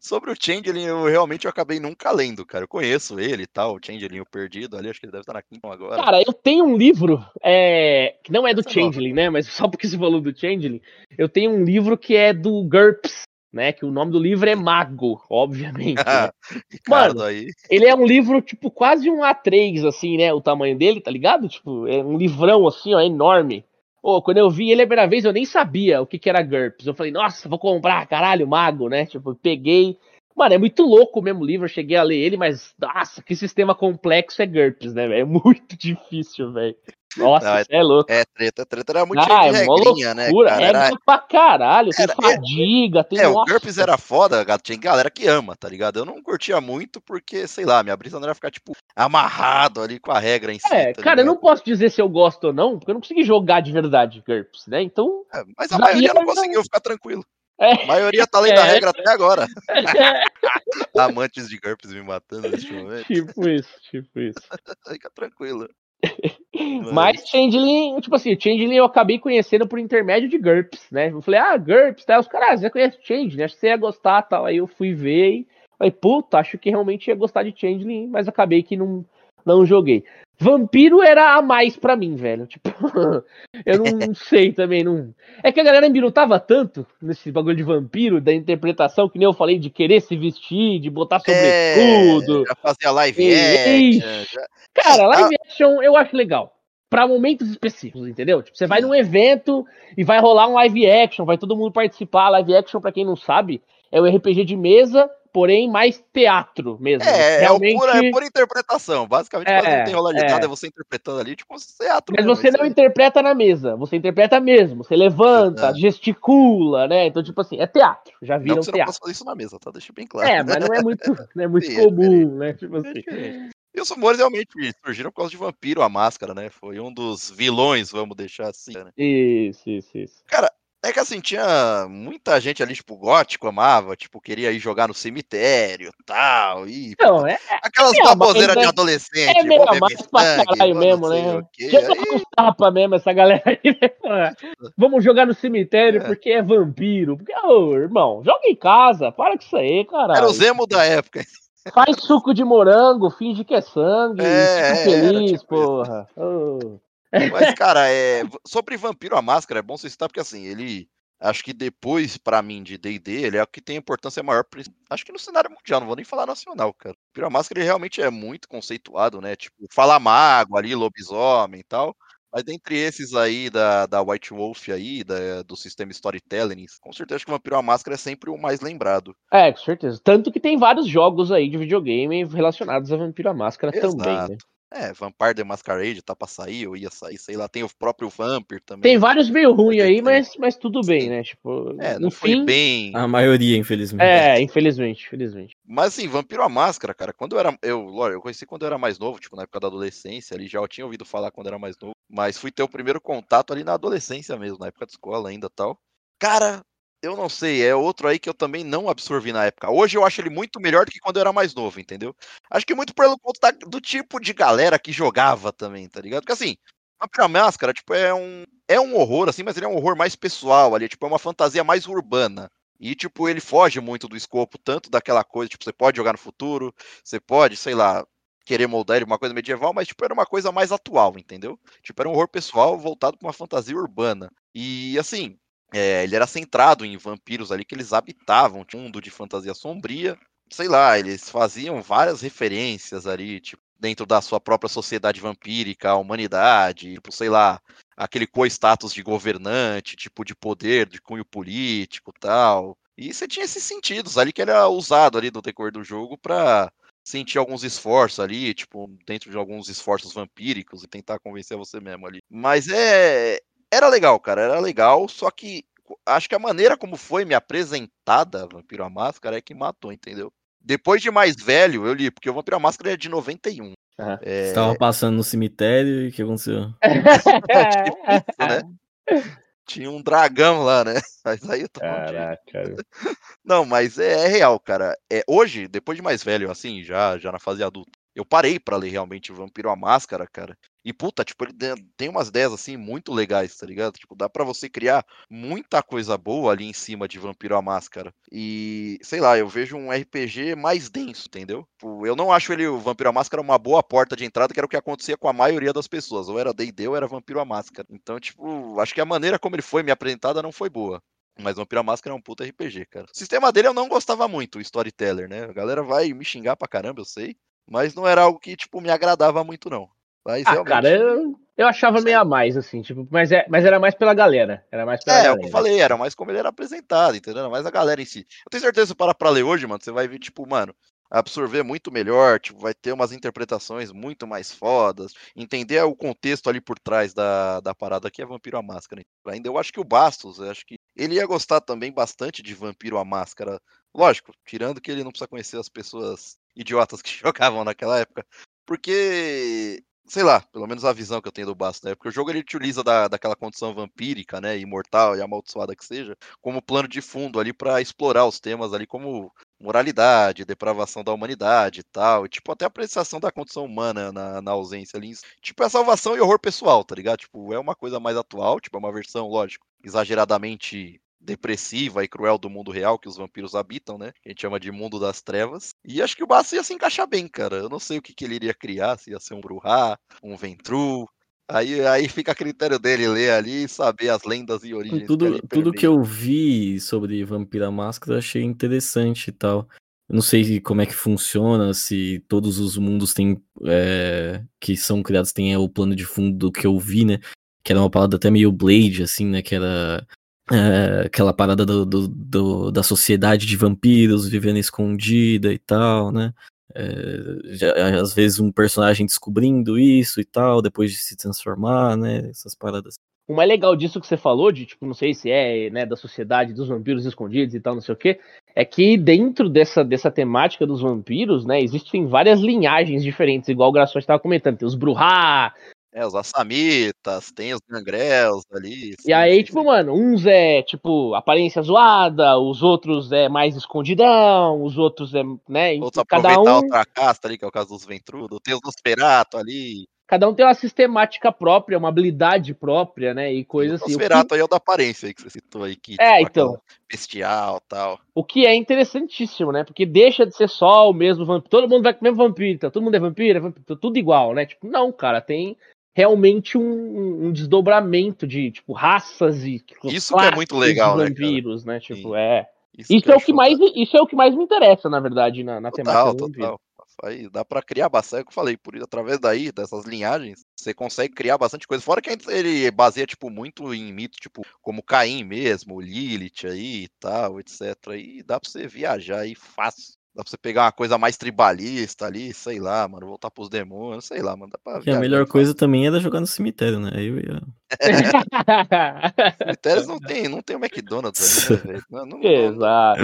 Sobre o Changeling, eu realmente eu acabei nunca lendo, cara. Eu conheço ele e tal, o Changeling o perdido ali, acho que ele deve estar na quinta agora. Cara, eu tenho um livro, é, que não é do Essa é nova. Changeling, né? Mas só porque você falou do Changeling, eu tenho um livro que é do GURPS, né? Que o nome do livro é Mago, obviamente. né? Mano, aí. Ele é um livro, tipo, quase um A3, assim, né? O tamanho dele, tá ligado? Tipo, é um livrão, assim, ó, enorme. Pô, quando eu vi ele a primeira vez, eu nem sabia o que, que era GURPS. Eu falei, nossa, vou comprar, caralho, mago, né? Tipo, peguei. Mano, é muito louco o mesmo livro, eu cheguei a ler ele, mas, nossa, que sistema complexo é GURPS, né, velho? É muito difícil, velho. Nossa, Não, é- é louco. É, treta, treta era muito Ah, é regrinha, né, cara? regra Era- pra caralho, tem era- é- fadiga, tem... É, o nossa. GURPS era foda, gato, tinha galera que ama, tá ligado? Eu não curtia muito porque, sei lá, minha brisa não era ficar, tipo, amarrado ali com a regra em si. É, tá cara, eu não posso dizer se eu gosto ou não, porque eu não consegui jogar de verdade GURPS, né? Então, É, mas a maioria não conseguiu ficar tranquilo. É. A maioria tá lendo a É. regra até agora. Amantes de GURPS me matando neste momento. tipo isso, tipo isso. Fica tranquilo. Mas Changeling, tipo assim, o Changeling eu acabei conhecendo por intermédio de GURPS, né? Eu falei, ah, GURPS, tá? Os caras, ah, você conhece Changeling, acho que você ia gostar tal. Aí eu fui ver e falei, puta, acho que realmente ia gostar de Changeling, mas acabei que não, não joguei. Vampiro era a mais pra mim, velho. Tipo, eu não, sei também. Não... É que a galera me tava tanto nesse bagulho de vampiro, da interpretação, que nem eu falei, de querer se vestir, de botar sobretudo. É, já fazia live Ixi. action. já- Cara, live action eu acho legal. Pra momentos específicos, entendeu? Tipo, você vai num evento e vai rolar um live action, vai todo mundo participar. Live action, pra quem não sabe, é o RPG de mesa, porém mais teatro mesmo. É, Realmente. é, pura, é pura interpretação. Basicamente, É, quase não tem rola de é. nada, é você interpretando ali, tipo, teatro. Mas mesmo, você não aí. interpreta na mesa, você interpreta mesmo. Você levanta, Exato. gesticula, né? Então, tipo assim, é teatro. Já Não vira que um você não teatro. possa fazer isso na mesa, tá? Deixa bem claro. É, mas não é muito, não é muito Sim, é comum, né? Tipo É assim. E os rumores realmente surgiram por causa de Vampiro, a máscara, né? Foi um dos vilões, vamos deixar assim, né? Isso, isso, isso. É que assim, tinha muita gente ali, tipo, gótico, amava, tipo, queria ir jogar no cemitério tal, e Não, é, aquelas meio baboseiras mais, de né? adolescente, É beber mais pra caralho mesmo, né? Já Aí, tomou uns tapa mesmo, essa galera aí, né? Vamos jogar no cemitério É. porque é vampiro. Porque, ô, irmão, joga em casa, para com isso aí, caralho. era o Zemo da época. Faz suco de morango, finge que é sangue, É, é, feliz, tipo porra. Ô. Mas, cara, é... sobre Vampiro a Máscara, é bom você citar, porque assim, ele. Acho que depois, pra mim, de DD, ele é o que tem importância maior. Acho que no cenário mundial, não vou nem falar nacional, cara. Vampiro a Máscara, ele realmente é muito conceituado, né? Tipo, fala mago ali, lobisomem e tal. Mas dentre esses aí, da, da White Wolf aí, da, do sistema Storytelling, com certeza acho que o Vampiro a Máscara é sempre o mais lembrado. É, com certeza. Tanto que tem vários jogos aí de videogame relacionados a Vampiro à Máscara também, Exato. né? É, Vampire the Masquerade tá pra sair, ou ia sair, sei lá, tem o próprio Vampir também. Tem vários meio ruins aí, Tem. mas, mas tudo bem, né? Tipo, É, não foi fim, bem. A maioria, infelizmente. É, infelizmente, infelizmente. Mas assim, Vampiro a Máscara, cara, quando eu era. Eu, lógico, eu conheci quando eu era mais novo, tipo, na época da adolescência, ali já eu tinha ouvido falar quando era mais novo. Mas fui ter o primeiro contato ali na adolescência mesmo, na época de escola ainda tal. Cara, eu não sei, é outro aí que eu também não absorvi na época. Hoje eu acho ele muito melhor do que quando eu era mais novo, entendeu? Acho que muito pelo conta do tipo de galera que jogava também, tá ligado? Porque assim, a Máscara, tipo, é um. É um horror, assim, mas ele é um horror mais pessoal ali, tipo, é uma fantasia mais urbana. E, tipo, ele foge muito do escopo, tanto daquela coisa, tipo, você pode jogar no futuro, você pode, sei lá, querer moldar ele uma coisa medieval, mas, tipo, era uma coisa mais atual, entendeu? Tipo, era um horror pessoal voltado pra uma fantasia urbana. E, assim, é, ele era centrado em vampiros ali que eles habitavam, tinha um mundo de fantasia sombria. Sei lá, eles faziam várias referências ali, tipo, dentro da sua própria sociedade vampírica, a humanidade, tipo, sei lá, aquele co-status de governante, tipo, de poder, de cunho político tal. E você tinha esses sentidos ali que era usado ali no decorrer do jogo pra sentir alguns esforços ali, tipo, dentro de alguns esforços vampíricos e tentar convencer você mesmo ali. Mas é. Era legal, cara, era legal, só que acho que a maneira como foi me apresentada Vampiro a Máscara é que matou, entendeu? Depois de mais velho, eu li, porque o Vampiro a Máscara é de 91. Aham. É, Você tava passando no cemitério e o que aconteceu? isso, né? Tinha um dragão lá, né? Mas aí eu tô Caraca. Não, mas é, é real, cara. É, hoje, depois de mais velho, assim, já, já na fase adulta, eu parei pra ler realmente Vampiro a Máscara, cara. E puta, tipo, ele tem- umas ideias assim muito legais, tá ligado? Tipo, dá pra você criar muita coisa boa ali em cima de Vampiro a Máscara. E, sei lá, eu vejo um RPG mais denso, entendeu? Tipo, eu não acho ele, o Vampiro a Máscara, uma boa porta de entrada, que era o que acontecia com a maioria das pessoas. Ou era D&D ou era Vampiro a Máscara. Então, tipo, acho que a maneira como ele foi me apresentada não foi boa. Mas Vampiro à Máscara é um puta RPG, cara. O sistema dele eu não gostava muito, o Storyteller, né? A galera vai me xingar pra caramba, eu sei. Mas não era algo que, tipo, me agradava muito, não. Mas Ah, realmente. cara, eu, eu achava meio a mais, assim, tipo, mas, é, mas era mais pela galera. Era mais pela É, é o galera. que eu falei, era mais como ele era apresentado, entendeu? Era mais a galera em si. Eu tenho certeza que se parar pra ler hoje, mano, você vai ver, tipo, mano, absorver muito melhor, tipo, vai ter umas interpretações muito mais fodas, entender o contexto ali por trás da, da parada que é Vampiro à Máscara. Ainda eu acho que o Bastos, eu acho que ele ia gostar também bastante de Vampiro à Máscara. Lógico, tirando que ele não precisa conhecer as pessoas idiotas que jogavam naquela época. Porque sei lá, pelo menos a visão que eu tenho do Bastos, né? Porque o jogo ele utiliza da, daquela condição vampírica, né, imortal e amaldiçoada que seja, como plano de fundo ali pra explorar os temas ali como moralidade, depravação da humanidade e tal, e tipo até a apreciação da condição humana na, na ausência ali, tipo é salvação e horror pessoal, tá ligado? Tipo, é uma coisa mais atual, tipo é uma versão, lógico, exageradamente depressiva e cruel do mundo real que os vampiros habitam, né? Que a gente chama de mundo das trevas. E acho que o Basso ia se encaixar bem, cara. Eu não sei o que, que ele iria criar, se ia ser um Bruhá, um Ventru. Aí, aí fica a critério dele ler ali e saber as lendas e origens. Tudo, ali tudo que eu vi sobre Vampira Máscara eu achei interessante e tal. Eu não sei como é que funciona, se todos os mundos têm, é, que são criados têm é, o plano de fundo do que eu vi, né? Que era uma parada até meio Blade, assim, né? Que era é, aquela parada do, do- do- da sociedade de vampiros vivendo escondida e tal, né? É, já- às vezes um personagem descobrindo isso e tal, depois de se transformar, né? Essas paradas. O mais legal disso que você falou, de tipo, não sei se é, né, da sociedade dos vampiros escondidos e tal, não sei o quê, é que dentro dessa, dessa temática dos vampiros, né, existem várias linhagens diferentes, igual o Graçote estava comentando. Tem os Bruhá, É, os Assamitas, tem os Gangrels ali. e sim, aí, tipo, mano, uns é, tipo, aparência zoada, os outros é mais escondidão, os outros é, né, Outros cada aproveitar um, outra casta ali, que é o caso dos. Tem os ali. cada um tem uma sistemática própria, uma habilidade própria, né, e O coisa assim. O que- Nosferatu aí é o da aparência aí que você citou aí, que É, tipo, então. bestial e tal. O que é interessantíssimo, né? Porque deixa de ser só o mesmo vampiro. Todo mundo vai com o mesmo vampiro, então todo mundo é vampiro, é vampiro, tudo igual, né? Tipo, não, cara, tem realmente um, um desdobramento de, tipo, raças e tipo, Isso que é muito legal, né, vampiros, né? Tipo, Sim. é. Isso, Isso que é o que mais, fantástico. isso é o que mais me interessa, na verdade, na, na temática Total, vampiro. total. Aí dá pra criar bastante, é o que eu falei, por através daí, dessas linhagens, você consegue criar bastante coisa. Fora que ele baseia, tipo, muito em mitos, tipo, como Caim mesmo, Lilith aí e tal, etc. E dá pra você viajar aí fácil. Dá pra você pegar uma coisa mais tribalista ali, sei lá, mano, voltar pros demônios, sei lá, mano, dá pra Que a melhor coisa também era jogar no cemitério, né? Aí eu ia. Cemitérios não tem, não tem o McDonald's ali, né, velho? Não, não, Exato.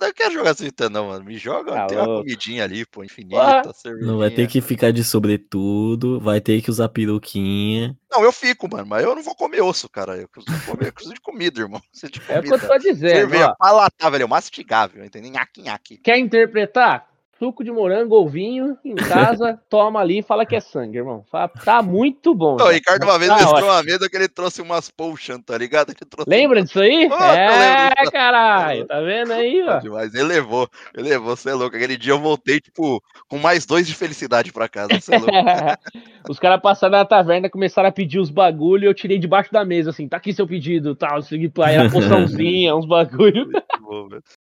Eu não quero jogar cemitério, não, mano. Me joga, Tá tem uma comidinha ali, pô, infinita, cervejinha. Não vai ter que ficar de sobretudo, vai ter que usar peruquinha. Não, eu fico, mano, mas eu não vou comer osso, cara. Eu preciso comer, eu preciso de comida, irmão. Preciso de É o que eu comida. tô dizendo. Cerveja ó. palatável, é mastigável, entendeu? Nhaque, nhaque. Quer interpretar? Suco de morango ou vinho em casa, toma ali e fala que é sangue, irmão. Fala, Tá muito bom. Não, o. Ricardo uma vez Tá mestrou ótimo. uma mesa que ele trouxe umas potion, tá ligado? Ele trouxe Lembra disso aí? Oh, é, caralho. Tá vendo aí, ó? Mas ele levou, ele levou, você é louco. Aquele dia eu voltei, tipo, com mais dois de felicidade pra casa, você é louco. Os caras passaram na taverna, começaram a pedir os bagulho e eu tirei debaixo da mesa, assim, tá aqui seu pedido, tal, segui pra era poçãozinha, uns bagulho.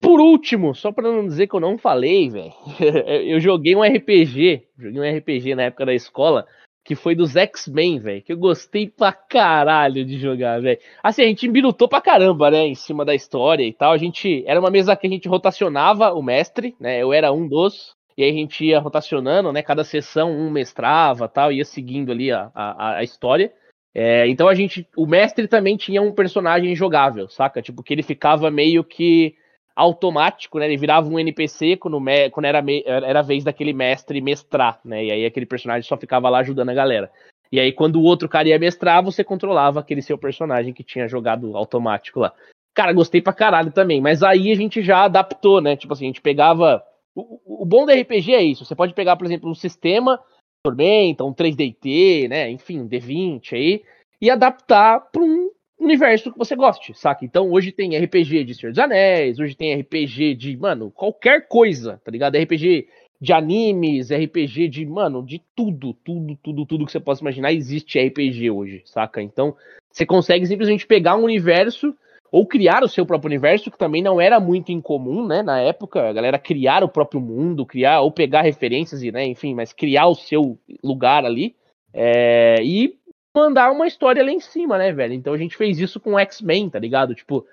Por último, só pra não dizer que eu não falei, velho, eu joguei um RPG, joguei um RPG na época da escola, que foi dos X-Men, velho, que eu gostei pra caralho de jogar, velho. Assim, a gente embirutou pra caramba, né, em cima da história e tal, a gente, era uma mesa que a gente rotacionava o mestre, né, eu era um dos, e aí a gente ia rotacionando, né, cada sessão um mestrava tal, ia seguindo ali a, a, a história. É, então a gente, o mestre também tinha um personagem jogável, saca? Tipo, que ele ficava meio que automático, né? Ele virava um NPC quando, quando era, era a vez daquele mestre mestrar, né? E aí aquele personagem só ficava lá ajudando a galera. E aí, quando o outro cara ia mestrar, você controlava aquele seu personagem que tinha jogado automático lá. Cara, gostei pra caralho também, mas aí a gente já adaptou, né? Tipo assim, a gente pegava. O, o bom do RPG é isso. Você pode pegar, por exemplo, um sistema, Tormenta, um 3DT, né? Enfim, D20 aí, e adaptar pra um universo que você goste, saca? Então hoje tem RPG de Senhor dos Anéis, hoje tem RPG de, mano, qualquer coisa, tá ligado? RPG de animes, RPG de, mano, de tudo, tudo, tudo, tudo que você possa imaginar existe RPG hoje, saca? Então, você consegue simplesmente pegar um universo ou criar o seu próprio universo, que também não era muito incomum, né, na época, a galera criar o próprio mundo, criar ou pegar referências e, né, enfim, mas criar o seu lugar ali, é, e mandar uma história lá em cima, né, velho? Então a gente fez isso com X-Men, tá ligado? Tipo,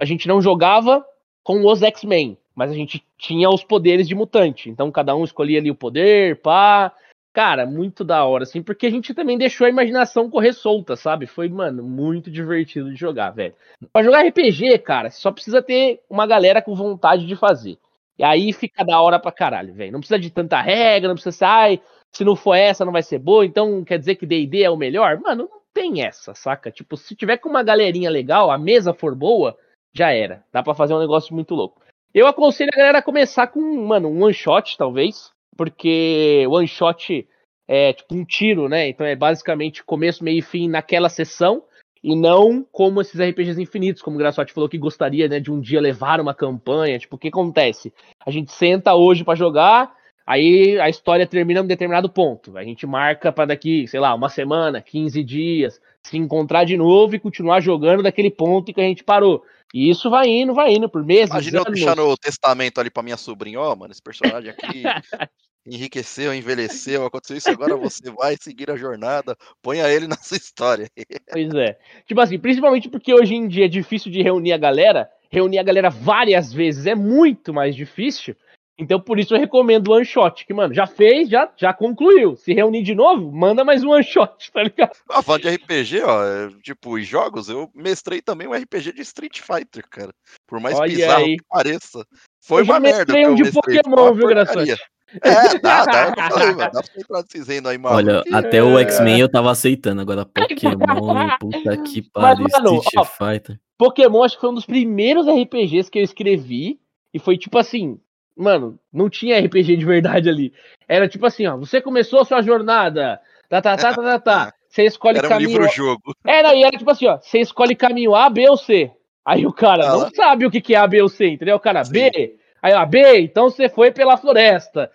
a gente não jogava com os X-Men, mas a gente tinha os poderes de mutante. Então cada um escolhia ali o poder, pá. Cara, muito da hora, assim, porque a gente também deixou a imaginação correr solta, sabe? Foi, mano, muito divertido de jogar, velho. Pra jogar RPG, cara, só precisa ter uma galera com vontade de fazer. E aí fica da hora pra caralho, velho. Não precisa de tanta regra, não precisa ser, ai, se não for essa, não vai ser boa, então quer dizer que DD é o melhor? Mano, não tem essa, saca? Tipo, se tiver com uma galerinha legal, a mesa for boa, já era. Dá para fazer um negócio muito louco. Eu aconselho a galera a começar com, mano, um one shot, talvez, porque one shot é tipo um tiro, né? Então é basicamente começo, meio e fim naquela sessão, e não como esses RPGs infinitos, como o Graçote falou que gostaria, né, de um dia levar uma campanha. Tipo, o que acontece? A gente senta hoje para jogar, aí a história termina em um determinado ponto. A gente marca para daqui, sei lá, uma semana, 15 dias, se encontrar de novo e continuar jogando daquele ponto que a gente parou. E isso vai indo, vai indo por meses. Imagina anos. eu deixar no testamento ali pra minha sobrinha, ó, oh, mano, esse personagem aqui enriqueceu, envelheceu, aconteceu isso, agora você vai seguir a jornada, ponha ele na sua história. pois é. Tipo assim, principalmente porque hoje em dia é difícil de reunir a galera, reunir a galera várias vezes é muito mais difícil. Então, por isso eu recomendo o one shot, que, mano, já fez, já, já concluiu. Se reunir de novo, manda mais um one shot, tá ligado? Ah, falando de RPG, ó, é, tipo, os jogos, eu mestrei também um RPG de Street Fighter, cara. Por mais Olha bizarro aí. que pareça. Foi eu uma merda. Eu um de Pokémon, viu, Graçante? É, dá, dá, eu falei, mano, dá pra entrar desses aí, mano. Olha, até o X-Men eu tava aceitando, agora Pokémon, puta que pariu, Street ó, Fighter. Pokémon acho que foi um dos primeiros RPGs que eu escrevi, e foi tipo assim, mano, não tinha RPG de verdade ali. Era tipo assim, ó, você começou a sua jornada, tá, tá, tá, tá, tá, tá. Você escolhe era caminho. Um livro jogo. Era, e era tipo assim, ó, você escolhe caminho A, B ou C. Aí o cara ah, não sabe o que, que é A, B ou C, entendeu? O cara, Sim. B. Aí, ó, B, então você foi pela floresta.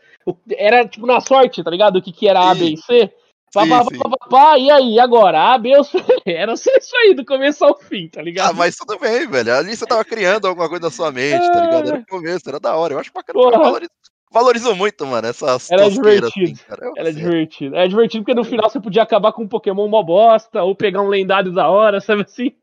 Era tipo na sorte, tá ligado? O que, que era A, B e C. Pá, pá, pá, pá, e aí, agora? A, B ou C? Era só isso aí, do começo ao fim, tá ligado? Ah, mas tudo bem, velho. Ali você tava criando alguma coisa na sua mente, tá ligado? Era o começo, era da hora. Eu acho bacana. Valorizo, valorizo muito, mano, essas Era divertido. Assim, era divertido. Era divertido porque no final você podia acabar com um Pokémon mó bosta, ou pegar um lendário da hora, sabe assim?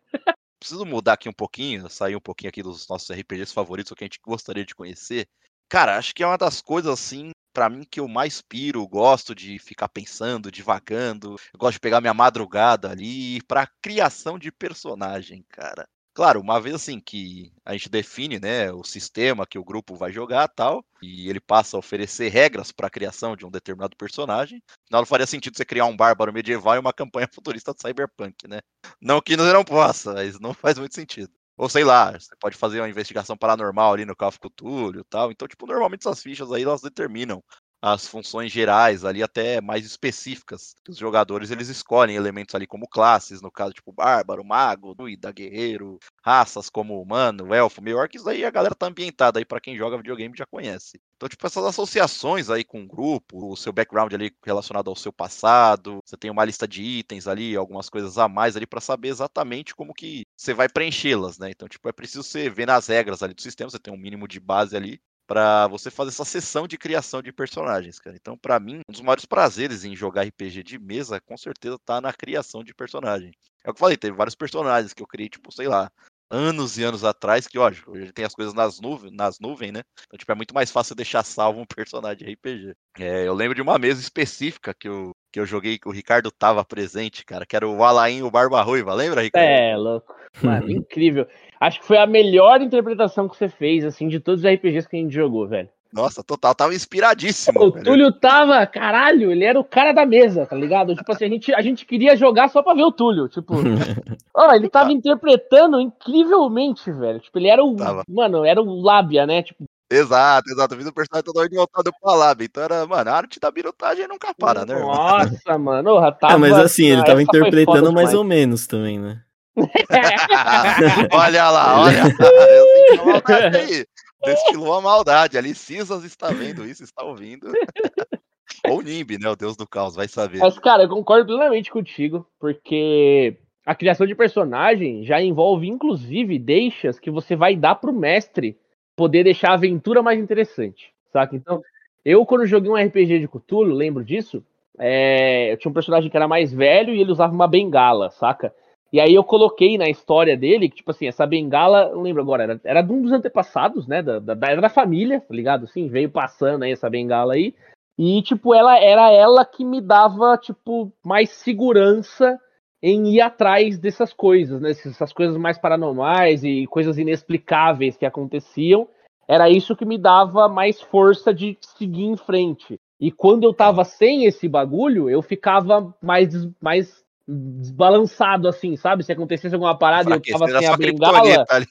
Preciso mudar aqui um pouquinho, sair um pouquinho aqui dos nossos RPGs favoritos, o que a gente gostaria de conhecer. Cara, acho que é uma das coisas assim para mim que eu mais piro, gosto de ficar pensando, divagando, gosto de pegar minha madrugada ali para criação de personagem, cara. Claro, uma vez assim que a gente define, né, o sistema que o grupo vai jogar, tal, e ele passa a oferecer regras para a criação de um determinado personagem, não faria sentido você criar um bárbaro medieval e uma campanha futurista de cyberpunk, né? Não que não possa, mas não faz muito sentido. Ou sei lá, você pode fazer uma investigação paranormal ali no of Cthulhu e tal. Então, tipo, normalmente essas fichas aí elas determinam as funções gerais ali até mais específicas. Os jogadores eles escolhem elementos ali como classes, no caso tipo bárbaro, mago, druida, guerreiro, raças como humano, elfo, meio orc, isso aí a galera tá ambientada aí para quem joga videogame já conhece. Então, tipo, essas associações aí com o grupo, o seu background ali relacionado ao seu passado, você tem uma lista de itens ali, algumas coisas a mais ali para saber exatamente como que você vai preenchê-las, né? Então, tipo, é preciso você ver nas regras ali do sistema, você tem um mínimo de base ali para você fazer essa sessão de criação de personagens, cara. Então, para mim, um dos maiores prazeres em jogar RPG de mesa, com certeza, tá na criação de personagem. É o que eu falei, teve vários personagens que eu criei, tipo, sei lá, anos e anos atrás, que, lógico, hoje tem as coisas nas nuvens, nas nuvens, né? Então, tipo, é muito mais fácil deixar salvo um personagem de RPG. É, eu lembro de uma mesa específica que eu, que eu joguei, que o Ricardo tava presente, cara, que era o Alain o Barba Ruiva, lembra, Ricardo? É, louco. Mano, incrível. Acho que foi a melhor interpretação que você fez, assim, de todos os RPGs que a gente jogou, velho. Nossa, total, tava inspiradíssimo. O velho. Túlio tava, caralho, ele era o cara da mesa, tá ligado? Tipo assim, a gente, a gente queria jogar só pra ver o Túlio. Tipo, oh, ele tava interpretando incrivelmente, velho. Tipo, ele era o. Tava. Mano, era o lábia, né? Tipo, Exato, exato. Eu fiz o personagem todo voltado pra lábia. Então era, mano, a arte da birutagem nunca para, né? Irmão? Nossa, mano. Oh, tava, é, mas assim, ele tava interpretando mais ou menos também, né? olha lá, olha lá. Eu senti uma aí. Destilou a maldade. Ali, Cisas está vendo isso, está ouvindo. Ou Nimbi, né? O deus do caos, vai saber. Mas, cara, eu concordo plenamente contigo, porque a criação de personagem já envolve, inclusive, deixas que você vai dar pro mestre poder deixar a aventura mais interessante, saca? Então, eu, quando joguei um RPG de Cthulhu, lembro disso, é... eu tinha um personagem que era mais velho e ele usava uma bengala, saca? E aí eu coloquei na história dele que, tipo assim, essa bengala, não lembro agora, era, era de um dos antepassados, né? Da, da, era da família, tá ligado? Assim, veio passando aí essa bengala aí. E, tipo, ela era ela que me dava, tipo, mais segurança em ir atrás dessas coisas, né? Essas coisas mais paranormais e coisas inexplicáveis que aconteciam. Era isso que me dava mais força de seguir em frente. E quando eu tava sem esse bagulho, eu ficava mais, mais desbalançado, assim, sabe? Se acontecesse alguma parada e eu tava sem a bengala. Ali.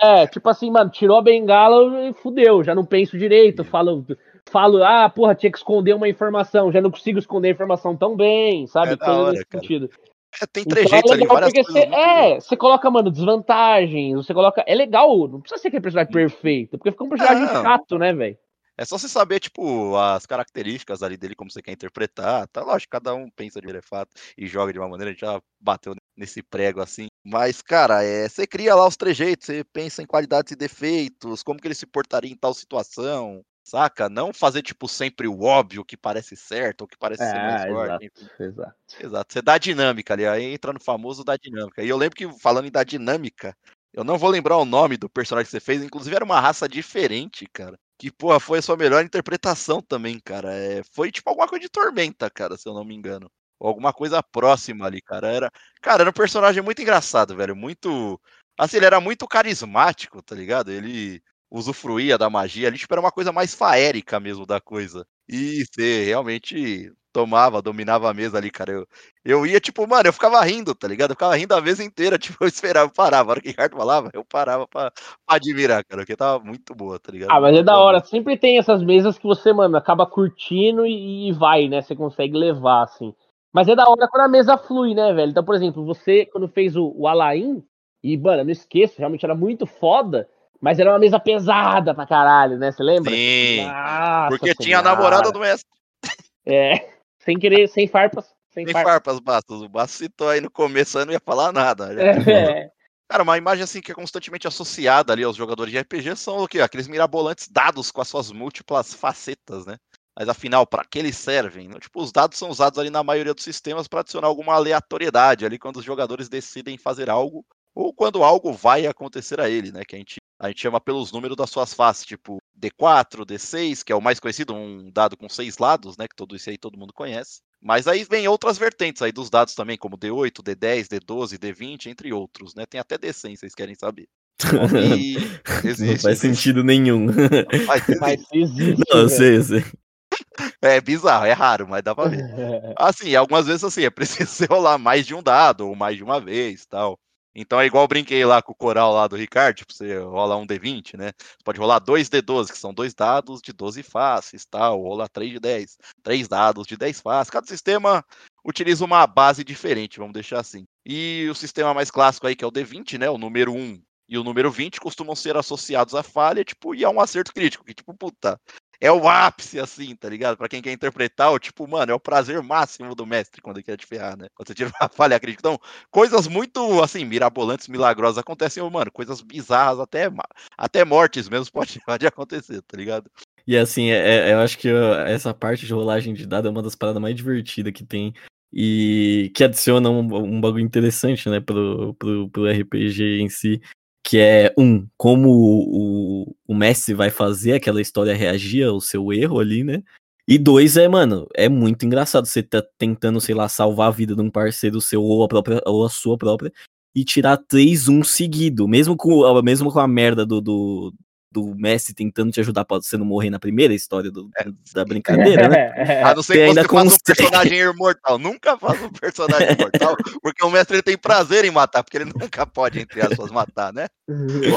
É, tipo assim, mano, tirou a bengala e fudeu, já não penso direito, falo, falo, ah, porra, tinha que esconder uma informação, já não consigo esconder a informação tão bem, sabe? É hora, nesse cara. sentido. É, tem então, trejeitos é ali. Você, é, você coloca, mano, desvantagens, você coloca. É legal, não precisa ser aquele personagem perfeito, porque fica um personagem não. chato, né, velho? É só você saber, tipo, as características ali dele, como você quer interpretar. Tá lógico, cada um pensa de fato e joga de uma maneira, a gente já bateu nesse prego assim. Mas, cara, é, você cria lá os trejeitos, você pensa em qualidades e defeitos, como que ele se portaria em tal situação, saca? Não fazer, tipo, sempre o óbvio que parece certo ou que parece é, ser mais é, forte. Exato, exato. exato. Você dá dinâmica ali, aí entra no famoso da dinâmica. E eu lembro que, falando em da dinâmica, eu não vou lembrar o nome do personagem que você fez, inclusive era uma raça diferente, cara que, porra, foi a sua melhor interpretação também, cara. É, foi tipo alguma coisa de Tormenta, cara, se eu não me engano. Ou alguma coisa próxima ali, cara. Era, cara, era um personagem muito engraçado, velho. Muito. Assim, ele era muito carismático, tá ligado? Ele usufruía da magia ali, tipo, era uma coisa mais faérica mesmo da coisa. E você realmente tomava, dominava a mesa ali, cara. Eu, eu ia, tipo, mano, eu ficava rindo, tá ligado? Eu ficava rindo a mesa inteira, tipo, eu esperava, eu parava. A hora que o Ricardo falava, eu parava pra, pra admirar, cara, porque tava muito boa, tá ligado? Ah, mas é da hora. Sempre tem essas mesas que você, mano, acaba curtindo e, e vai, né? Você consegue levar, assim. Mas é da hora quando a mesa flui, né, velho? Então, por exemplo, você, quando fez o, o Alain, e, mano, eu não esqueço, realmente era muito foda. Mas era uma mesa pesada pra caralho, né? Você lembra? Sim. Nossa, porque tinha a namorada do mestre. É. Sem querer, sem farpas. Sem, sem farpas. farpas, Bastos. O Bastos citou aí no começo, eu não ia falar nada. É. Cara, uma imagem assim que é constantemente associada ali aos jogadores de RPG são o quê? Aqueles mirabolantes dados com as suas múltiplas facetas, né? Mas afinal, para que eles servem? Tipo, os dados são usados ali na maioria dos sistemas para adicionar alguma aleatoriedade ali quando os jogadores decidem fazer algo ou quando algo vai acontecer a ele, né? Que a gente, a gente chama pelos números das suas faces, tipo D4, D6, que é o mais conhecido, um dado com seis lados, né? Que todo isso aí todo mundo conhece. Mas aí vem outras vertentes aí dos dados também, como D8, D10, D12, D20, entre outros, né? Tem até D100, vocês querem saber. E existe, não faz sentido nenhum. Mas, mas existe. Não, eu sei, eu sei. É bizarro, é raro, mas dá pra ver. Assim, algumas vezes assim, é preciso rolar mais de um dado, ou mais de uma vez tal. Então é igual eu brinquei lá com o coral lá do Ricardo, tipo, você rola um D20, né? Você pode rolar dois D12, que são dois dados de 12 faces, tal, ou rolar 3 de 10, três dados de 10 faces. Cada sistema utiliza uma base diferente, vamos deixar assim. E o sistema mais clássico aí, que é o D20, né? O número 1 e o número 20 costumam ser associados à falha, tipo, e a um acerto crítico, que tipo, puta, é o ápice, assim, tá ligado? Pra quem quer interpretar, o tipo, mano, é o prazer máximo do mestre quando ele quer te ferrar, né? Quando você tira uma falha crítica. Então, coisas muito, assim, mirabolantes, milagrosas acontecem, mano, coisas bizarras, até, até mortes mesmo pode, pode acontecer, tá ligado? E assim, é, é, eu acho que essa parte de rolagem de dado é uma das paradas mais divertidas que tem. E que adiciona um, um bagulho interessante, né, pro, pro, pro RPG em si. Que é, um, como o, o Messi vai fazer aquela história reagir ao seu erro ali, né? E dois é, mano, é muito engraçado você tá tentando, sei lá, salvar a vida de um parceiro seu ou a, própria, ou a sua própria e tirar 3-1 seguido. Mesmo com, mesmo com a merda do, do, do Messi tentando te ajudar pra você não morrer na primeira história do, É. da brincadeira, né? A não ser Você que ainda você faça um personagem imortal. Nunca faça um personagem imortal, porque o mestre ele tem prazer em matar, porque ele nunca pode, entre aspas, matar, né?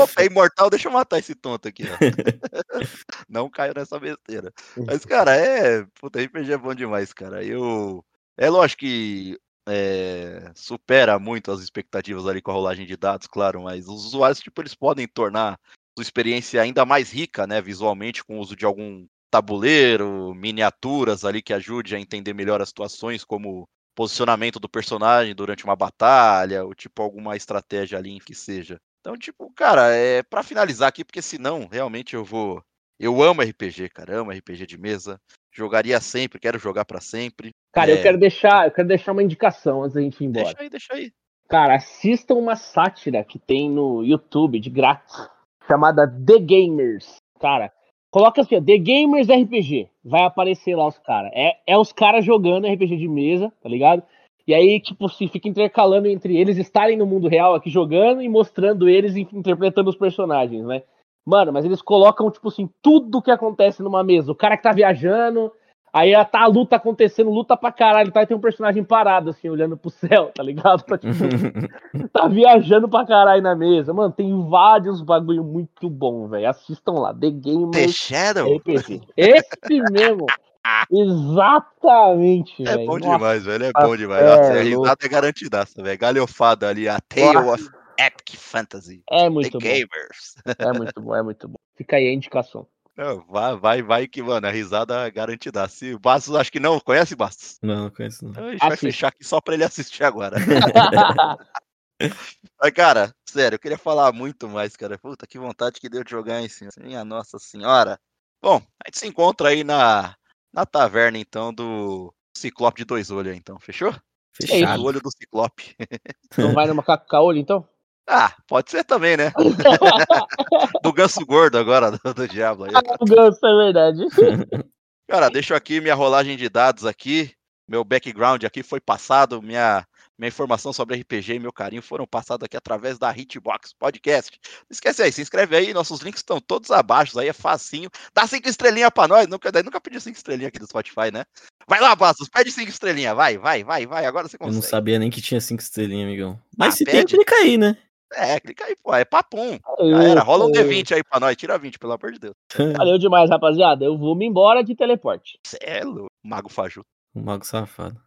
Opa, é imortal, deixa eu matar esse tonto aqui, ó. Não caio nessa besteira. Mas, cara, é. Puta, RPG é bom demais, cara. Eu. É lógico que é, supera muito as expectativas ali com a rolagem de dados, claro, mas os usuários, tipo, eles podem tornar sua experiência ainda mais rica, né, visualmente, com o uso de algum tabuleiro, miniaturas ali que ajude a entender melhor as situações, como posicionamento do personagem durante uma batalha, ou tipo alguma estratégia ali que seja. Então, tipo, cara, é para finalizar aqui, porque senão realmente eu vou. Eu amo RPG, cara, amo RPG de mesa. Jogaria sempre, quero jogar para sempre. Cara, É. eu quero deixar, eu quero deixar uma indicação antes da gente ir embora. Deixa aí, deixa aí. Cara, assistam uma sátira que tem no YouTube de grátis, chamada The Gamers. Cara, coloca assim, ó, The Gamers RPG. Vai aparecer lá os caras. É, é os caras jogando RPG de mesa, tá ligado? E aí, tipo, se fica intercalando entre eles estarem no mundo real aqui jogando e mostrando eles interpretando os personagens, né? Mano, mas eles colocam, tipo assim, tudo que acontece numa mesa. O cara que tá viajando, aí tá a luta acontecendo, luta pra caralho, tá? E tem um personagem parado, assim, olhando pro céu, tá ligado? Tá, tipo, tá viajando pra caralho na mesa. Mano, tem vários bagulho muito bom, velho. Assistam lá, The The Gamers Shadow RPG. Esse mesmo. Exatamente, é velho. bom Nossa, demais, velho. É bom demais. é Nossa, a risada é garantidaça, velho. Galhofada ali, a Tale Nossa. of Epic Fantasy. É The muito bom. Gamers. É muito bom, é muito bom. Fica aí a indicação. Não, vai, vai, vai que, mano, a risada garantida. Se o Bastos, acho que não, conhece Bastos? Não, não conheço não. Então a gente vai fechar aqui só pra ele assistir agora. Mas, cara, sério, eu queria falar muito mais, cara. Puta, que vontade que deu de jogar em cima. Minha Nossa Senhora. Bom, a gente se encontra aí na, na taverna, então, do Ciclope de dois olhos, então, fechou? Fechado. O olho do Ciclope. Não vai no macaco caolho, então? Ah, pode ser também, né? Do ganso gordo agora, do, do Diablo aí. o ganso, é verdade. Cara, deixo aqui minha rolagem de dados aqui. Meu background aqui foi passado, minha, minha informação sobre RPG e meu carinho foram passados aqui através da Hitbox Podcast. Não esquece aí, se inscreve aí, nossos links estão todos abaixo, aí é facinho. Dá cinco estrelinhas pra nós, nunca, nunca pedi cinco estrelinhas aqui do Spotify, né? Vai lá, Bastos, pede cinco estrelinhas, vai, vai, vai, vai, agora você Eu não consegue. sabia nem que tinha cinco estrelinhas, amigão. Mas Ah, se tem, pede. clica aí, né? É, clica aí, pô, é papum. Já era, rola um Isso. D20 aí pra nós, tira 20, pelo amor de Deus. Valeu demais, rapaziada. Eu vou me embora de teleporte. Cê é louco, Mago Fajuto. O mago safado.